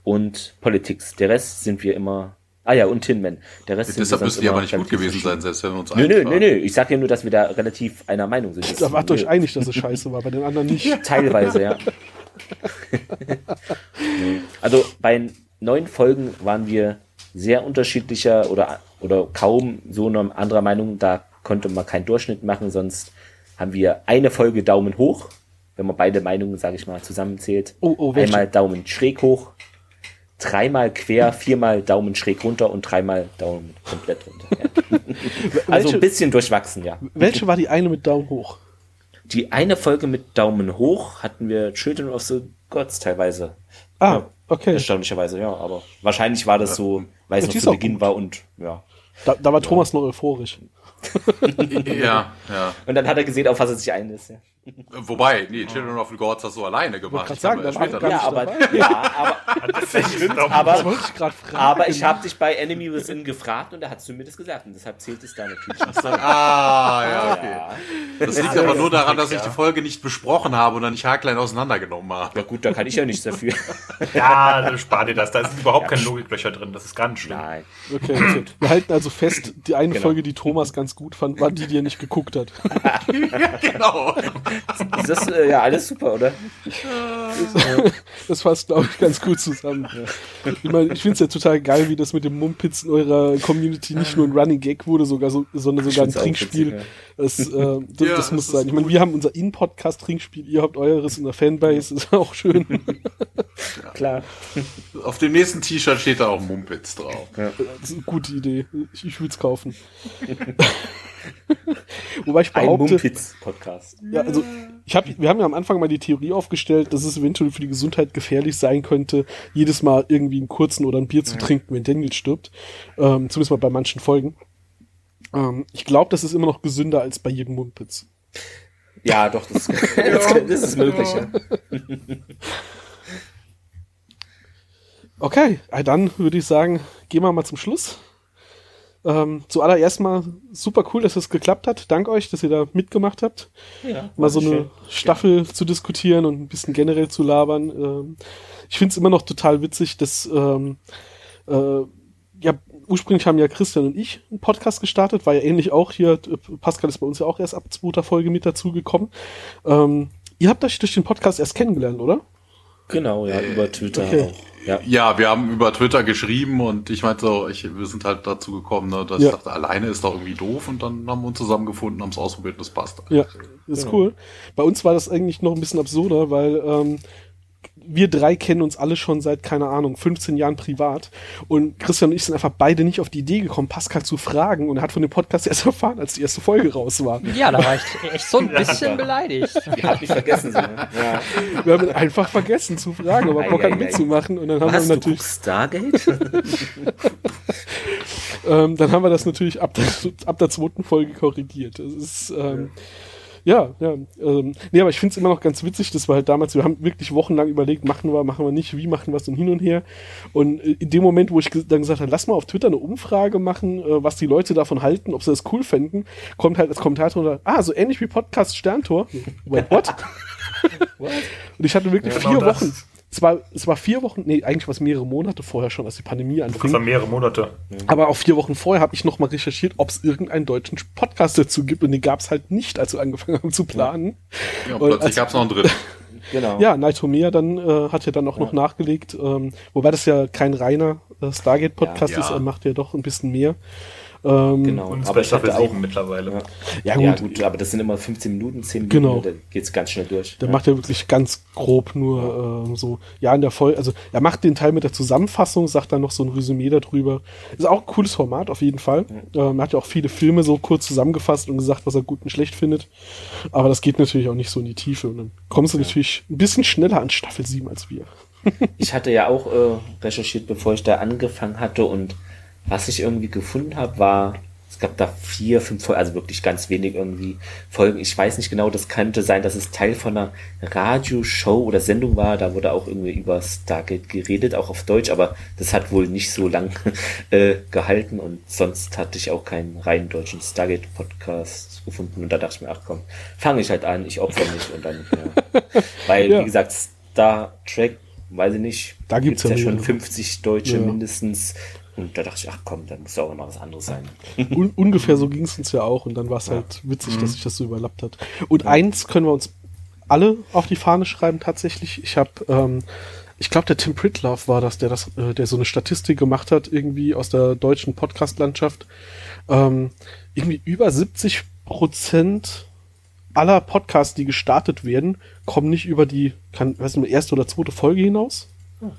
und Politics. Der Rest sind wir immer. Ah ja, und Tinman. Der Rest ja, Deshalb müsste die aber nicht gut gewesen sein, selbst wenn wir uns Nö, nö, nö, nö. Ich sag ja nur, dass wir da relativ einer Meinung sind. Da wart euch einig, dass es scheiße war, bei den anderen nicht. Teilweise, ja. also bei neun Folgen waren wir sehr unterschiedlicher oder, oder kaum so eine andere Meinung. Da konnte man keinen Durchschnitt machen, sonst haben wir eine Folge Daumen hoch wenn man beide Meinungen, sage ich mal, zusammenzählt. Oh, oh, Einmal Daumen schräg hoch, dreimal quer, viermal Daumen schräg runter und dreimal Daumen komplett runter. Ja. also ein bisschen durchwachsen, ja. Welche war die eine mit Daumen hoch? Die eine Folge mit Daumen hoch hatten wir Children of the Gods teilweise. Ah, ja, okay. Erstaunlicherweise, ja. Aber wahrscheinlich war das so, weil es noch zu Beginn war und ja. Da, da war Thomas noch euphorisch. ja, ja. Und dann hat er gesehen, auf was er sich einlässt. Ja. Wobei, nee, Children of the Gods hast du alleine gemacht. Ich sagen, später ja, aber, ja, aber, das stimmt, aber, ich aber ich habe dich bei Enemy Within gefragt und da hast du mir das gesagt und deshalb zählt es da natürlich. ah, ja, okay. Ja. Das liegt aber nur daran, dass ich die Folge nicht besprochen habe und dann nicht haarklein auseinandergenommen habe. Ja gut, da kann ich ja nichts dafür. ja, spar dir das. Da ist überhaupt ja, keine Logiklöcher drin. Das ist ganz schlimm. Nein. Okay, okay. Wir halten also fest, die eine genau. Folge, die Thomas ganz gut fand, war die, die er nicht geguckt hat. ja, genau. Ist das äh, ja alles super, oder? das fasst, glaube ich, ganz gut zusammen. Ich, mein, ich finde es ja total geil, wie das mit dem Mumpitz in eurer Community nicht nur ein Running Gag wurde, sogar so, sondern sogar ein Trinkspiel. Witzig, ja. das, äh, das, ja, das muss sein. Ich meine, wir haben unser In-Podcast-Trinkspiel, ihr habt eures in der Fanbase, ist auch schön. Klar. Auf dem nächsten T-Shirt steht da auch Mumpitz drauf. Ja. Das ist eine gute Idee. Ich, ich würde es kaufen. Wobei ich behaupte. Ein Podcast. Ja, also ich hab, wir haben ja am Anfang mal die Theorie aufgestellt, dass es eventuell für die Gesundheit gefährlich sein könnte, jedes Mal irgendwie einen kurzen oder ein Bier zu trinken, wenn Daniel stirbt. Ähm, zumindest mal bei manchen Folgen. Ähm, ich glaube, das ist immer noch gesünder als bei jedem Mundpitz. Ja, doch, das, das, das ist möglich. Ja. Okay, dann würde ich sagen, gehen wir mal zum Schluss. Ähm, zuallererst mal super cool, dass es geklappt hat. Dank euch, dass ihr da mitgemacht habt. Ja, mal so eine schön. Staffel ja. zu diskutieren und ein bisschen generell zu labern. Ähm, ich finde es immer noch total witzig, dass ähm, äh, ja, ursprünglich haben ja Christian und ich einen Podcast gestartet, war ja ähnlich auch hier. Pascal ist bei uns ja auch erst ab zweiter Folge mit dazugekommen. Ähm, ihr habt euch durch den Podcast erst kennengelernt, oder? Genau, ja, über Twitter okay. auch. Ja. ja, wir haben über Twitter geschrieben und ich meinte so, ich, wir sind halt dazu gekommen, ne, dass ja. ich dachte, alleine ist doch irgendwie doof und dann haben wir uns zusammengefunden, haben es ausprobiert und das passt. Ja, ist genau. cool. Bei uns war das eigentlich noch ein bisschen absurder, weil ähm, wir drei kennen uns alle schon seit, keine Ahnung, 15 Jahren privat. Und Christian und ich sind einfach beide nicht auf die Idee gekommen, Pascal zu fragen. Und er hat von dem Podcast erst erfahren, als die erste Folge raus war. Ja, da war ich echt so ein bisschen beleidigt. Wir haben mich vergessen. So, ne? ja. Wir haben einfach vergessen zu fragen, aber Bock hat mitzumachen. Und dann haben Was, wir natürlich. Stargate? ähm, dann haben wir das natürlich ab der, ab der zweiten Folge korrigiert. Das ist, ähm, Ja, ja. Ähm, nee, aber ich finde es immer noch ganz witzig, dass wir halt damals, wir haben wirklich wochenlang überlegt, machen wir, machen wir nicht, wie machen wir es und hin und her. Und äh, in dem Moment, wo ich dann gesagt habe, lass mal auf Twitter eine Umfrage machen, äh, was die Leute davon halten, ob sie das cool fänden, kommt halt als Kommentar drunter, ah, so ähnlich wie Podcast Sterntor. Wait, what? What? Und ich hatte wirklich ja, vier genau Wochen. Es war, es war vier Wochen, nee, eigentlich war es mehrere Monate vorher schon, als die Pandemie anfing. Es war mehrere Monate. Aber auch vier Wochen vorher habe ich noch mal recherchiert, ob es irgendeinen deutschen Podcast dazu gibt und den gab es halt nicht, als wir angefangen haben zu planen. Ja, und plötzlich gab es noch einen dritten. Genau. Ja, Nightomea dann äh, hat ja dann auch ja. noch nachgelegt, ähm, wobei das ja kein reiner äh, Stargate-Podcast ja, ja. ist, er macht ja doch ein bisschen mehr. Ähm, genau, und aber Staffel 7 auch, mittlerweile. Ja. Ja, gut. ja, gut. aber das sind immer 15 Minuten, 10 Minuten, genau. da geht's ganz schnell durch. Der ja. macht ja wirklich ganz grob nur ähm, so, ja, in der Folge, also er macht den Teil mit der Zusammenfassung, sagt dann noch so ein Resümee darüber. Ist auch ein cooles Format, auf jeden Fall. Ähm, er hat ja auch viele Filme so kurz zusammengefasst und gesagt, was er gut und schlecht findet. Aber das geht natürlich auch nicht so in die Tiefe. Und dann kommst du natürlich ein bisschen schneller an Staffel 7 als wir. ich hatte ja auch äh, recherchiert, bevor ich da angefangen hatte und was ich irgendwie gefunden habe, war, es gab da vier, fünf Folgen, also wirklich ganz wenig irgendwie Folgen. Ich weiß nicht genau, das könnte sein, dass es Teil von einer Radioshow oder Sendung war. Da wurde auch irgendwie über Stargate geredet, auch auf Deutsch, aber das hat wohl nicht so lang äh, gehalten und sonst hatte ich auch keinen rein deutschen Stargate-Podcast gefunden und da dachte ich mir, ach komm, fange ich halt an, ich opfer mich und dann, ja. Weil, ja. wie gesagt, Star Trek, weiß ich nicht, da gibt's, gibt's ja, schon 50 Deutsche ja. mindestens. Und da dachte ich, ach komm, dann muss auch noch was anderes sein. Un ungefähr so ging es uns ja auch und dann war es ja. halt witzig, mhm. dass sich das so überlappt hat. Und ja. eins können wir uns alle auf die Fahne schreiben tatsächlich. Ich habe, ähm, ich glaube, der Tim Pritloff war das, der das, äh, der so eine Statistik gemacht hat, irgendwie aus der deutschen Podcast-Landschaft. Ähm, irgendwie über 70 Prozent aller Podcasts, die gestartet werden, kommen nicht über die, kann, weiß nicht, erste oder zweite Folge hinaus.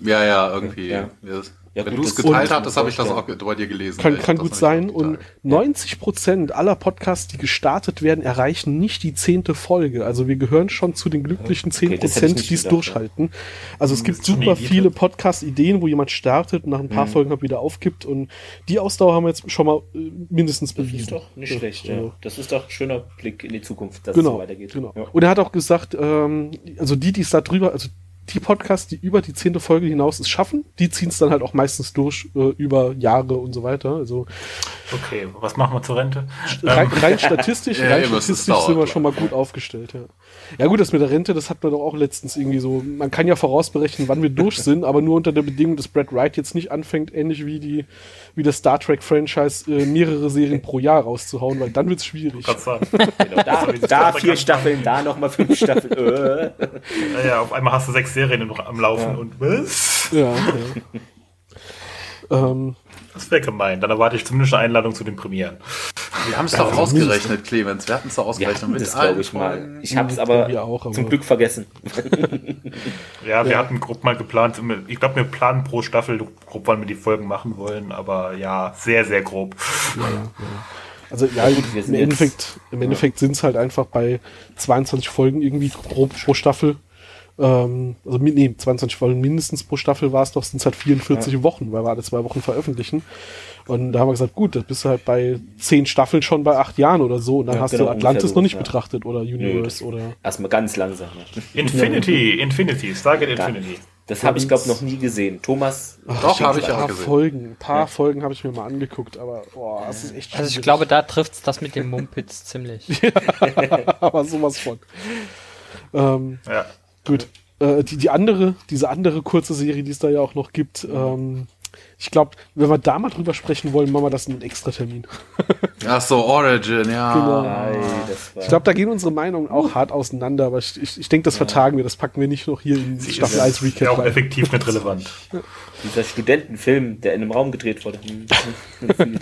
Ja, ja, irgendwie. Ja. Ja, Wenn du es geteilt hast, habe ich das auch bei dir gelesen. Kann, kann gut sein. Und 90 Prozent aller Podcasts, die gestartet werden, erreichen nicht die zehnte Folge. Also wir gehören schon zu den glücklichen zehn Prozent, die es durchhalten. Also es hm, gibt super viele Podcast-Ideen, wo jemand startet und nach ein paar mhm. Folgen wieder aufgibt. Und die Ausdauer haben wir jetzt schon mal äh, mindestens bewiesen. Das ist doch nicht schlecht, ja. ja. Das ist doch ein schöner Blick in die Zukunft, dass genau, es so weitergeht. Genau. Ja. Und er hat auch gesagt, ähm, also die, die es da drüber, also die Podcasts, die über die zehnte Folge hinaus es schaffen, die ziehen es dann halt auch meistens durch äh, über Jahre und so weiter. Also okay, was machen wir zur Rente? Rein, ähm. rein statistisch, ja, rein statistisch sind wir schon mal gut aufgestellt. Ja. ja gut, das mit der Rente, das hat man doch auch letztens irgendwie so. Man kann ja vorausberechnen, wann wir durch sind, aber nur unter der Bedingung, dass Brad Wright jetzt nicht anfängt, ähnlich wie die wie das Star Trek Franchise äh, mehrere Serien pro Jahr rauszuhauen, weil dann wird's schwierig. genau, da, da vier Staffeln, da nochmal fünf Staffeln. Äh. Naja, auf einmal hast du sechs Serien noch am Laufen ja. und was? Ja, ja. ähm, das wäre gemein. Dann erwarte ich zumindest eine Einladung zu den Premieren. Wir haben es doch ausgerechnet, Clemens. Wir hatten es doch ausgerechnet. mit das glaube ich mal. Ich habe es aber, auch, aber, zum Glück vergessen. ja, wir ja. hatten grob mal geplant. Ich glaube, wir planen pro Staffel grob, wann wir die Folgen machen wollen. Aber ja, sehr, sehr grob. Ja, ja. Also ja, gut, im Endeffekt, im Endeffekt sind es halt einfach bei 22 Folgen irgendwie grob pro Staffel ähm, also nee, 22 Folgen mindestens pro Staffel war es doch, sind es halt 44 ja. Wochen, weil wir alle zwei Wochen veröffentlichen. Und da haben wir gesagt, gut, das bist du halt bei zehn Staffeln schon bei acht Jahren oder so. Und dann ja, hast genau, du Atlantis so, noch nicht ja. betrachtet oder Universe Nö, oder. Erstmal ganz langsam. Infinity, Infinity, Stargate Infinity. Das habe ich, glaube noch nie gesehen. Thomas. Ach, Doch, habe ich auch gesehen. Folgen, ein paar ja. Folgen habe ich mir mal angeguckt, aber boah, das ist echt Also ich glaube, da trifft es das mit dem Mumpitz ziemlich. ja, aber sowas von. Ähm, ja. Gut. Äh, die, die andere, diese andere kurze Serie, die es da ja auch noch gibt, ähm, ich glaube, wenn wir da mal drüber sprechen wollen, machen wir das in einen extra Termin. Ach so, Origin, ja. Genau. Nein, ich glaube, da gehen unsere Meinungen auch uh. hart auseinander, aber ich, ich, ich denke, das ja. vertagen wir, das packen wir nicht noch hier in Sie Staffel 1 Recap. Ja, auch effektiv nicht relevant. Dieser Studentenfilm, der in einem Raum gedreht wurde. machen,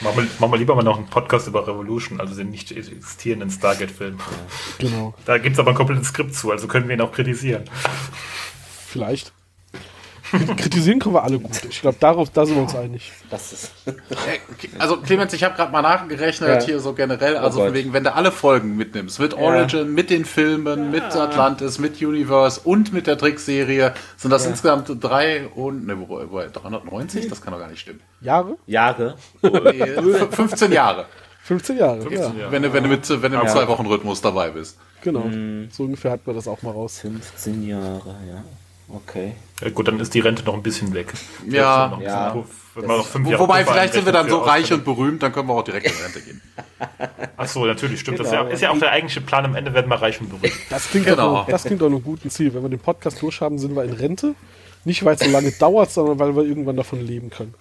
wir, machen wir lieber mal noch einen Podcast über Revolution, also den nicht existierenden Stargate-Film. Genau. Da gibt es aber ein komplettes Skript zu, also können wir ihn auch kritisieren. Vielleicht. Kritisieren können wir alle gut. Ich glaube, darauf da sind wir uns einig. Das ist also Clemens, ich habe gerade mal nachgerechnet ja. hier so generell, also oh wegen, wenn du alle Folgen mitnimmst, mit Origin, ja. mit den Filmen, mit Atlantis, mit Universe und mit der Trickserie, sind das insgesamt drei und ne, 390? Das kann doch gar nicht stimmen. Jahre? Jahre. Oh, nee, 15 Jahre. 15 Jahre, 15 ja. Jahre. Wenn du, wenn du mit, wenn du mit zwei Wochen Rhythmus dabei bist. Genau. Mhm. So ungefähr hat man das auch mal raus. 15 Jahre, ja. Okay. Ja, gut, dann ist die Rente noch ein bisschen weg. Ja. ja. Wo, wobei, vielleicht sind wir dann so reich und berühmt, dann können wir auch direkt in Rente gehen. Ach so, natürlich, stimmt. Genau. Das ist ja, ist ja, auch der eigentliche Plan. Am Ende werden wir reich und berühmt. Das klingt, genau. doch, das klingt doch ein gutes Ziel. Wenn wir den Podcast durchhaben, sind wir in Rente. Nicht, weil es so lange dauert, sondern weil wir irgendwann davon leben können.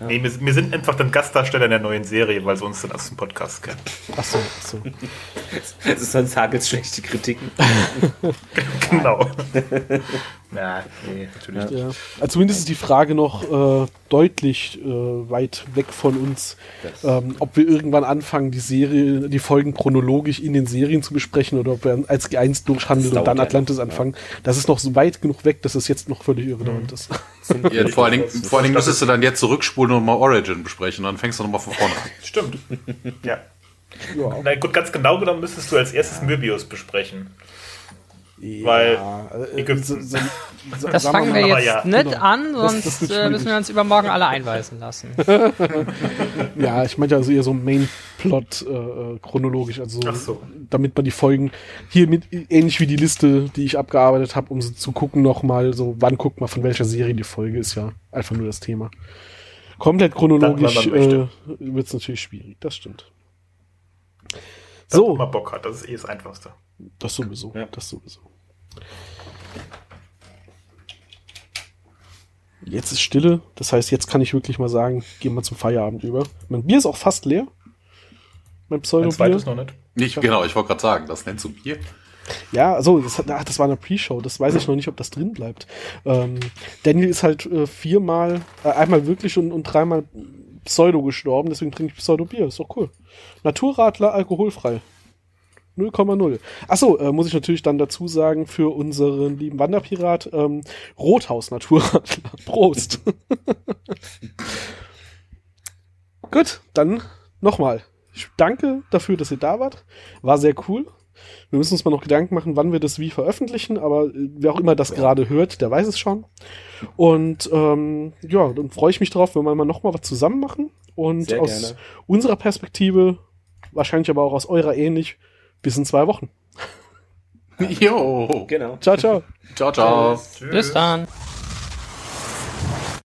Ja. Nee, wir, wir, sind einfach dann Gastdarsteller in der neuen Serie, weil sie uns dann aus dem Podcast kennen. Achso, achso. Das ist sonst Hagels schlechte Kritiken. genau. Na, nee, natürlich. Ja. Also zumindest ist die Frage noch äh, deutlich äh, weit weg von uns, ähm, ob wir irgendwann anfangen, die Serie, die Folgen chronologisch in den Serien zu besprechen oder ob wir als G1 durchhandeln und dann Atlantis ja. anfangen. Das ist noch so weit genug weg, dass es jetzt noch völlig irrelevant mhm. ist. Ja, vor allen Dingen, vor allen Dingen müsstest du dann jetzt zurückspulen und mal Origin besprechen und dann fängst du nochmal von vorne an. Stimmt. ja. ja. Na gut, ganz genau genommen müsstest du als erstes Möbius besprechen. Ja, Weil äh, Ägypten. So, so, das fangen wir jetzt ja. nicht genau. an, sonst das, das äh, müssen wir uns übermorgen alle einweisen lassen. ja, ich meinte also eher so Main-Plot äh, äh, chronologisch, also so. damit man die Folgen hier mit ähnlich wie die Liste, die ich abgearbeitet habe, um sie zu gucken nochmal, so wann guckt man von welcher Serie die Folge ist, ja einfach nur das Thema. Komplett chronologisch äh, wird es natürlich schwierig, das stimmt. So. Wenn man Bock hat, das ist eh das Einfachste. Das sowieso, ja. das sowieso. Jetzt ist Stille, das heißt, jetzt kann ich wirklich mal sagen, gehen wir zum Feierabend über. Mein Bier ist auch fast leer. Mein Pseudo-Bier. zweites noch nicht. Nicht, genau, ich wollte gerade sagen, das nennst du Bier. Ja, also das, ach, das war eine Pre-Show, das weiß ich noch nicht, ob das drin bleibt. Ähm, Daniel ist halt äh, viermal, äh, einmal wirklich und, und dreimal Pseudo gestorben, deswegen trinke ich Pseudo-Bier, ist doch cool. Naturradler, alkoholfrei. 0,0. Achso, äh, muss ich natürlich dann dazu sagen, für unseren lieben Wanderpirat, ähm, Rothaus Naturradler. Prost. Gut, dann nochmal. Ich danke dafür, dass ihr da wart. War sehr cool. Wir müssen uns mal noch Gedanken machen, wann wir das wie veröffentlichen, aber äh, wer auch immer das ja. gerade hört, der weiß es schon. Und ähm, ja, dann freue ich mich drauf, wenn wir mal nochmal was zusammen machen. Und Sehr aus gerne. unserer Perspektive, wahrscheinlich aber auch aus eurer ähnlich, bis in zwei Wochen. Jo. Genau. Ciao, ciao. Ciao, ciao. Bis dann.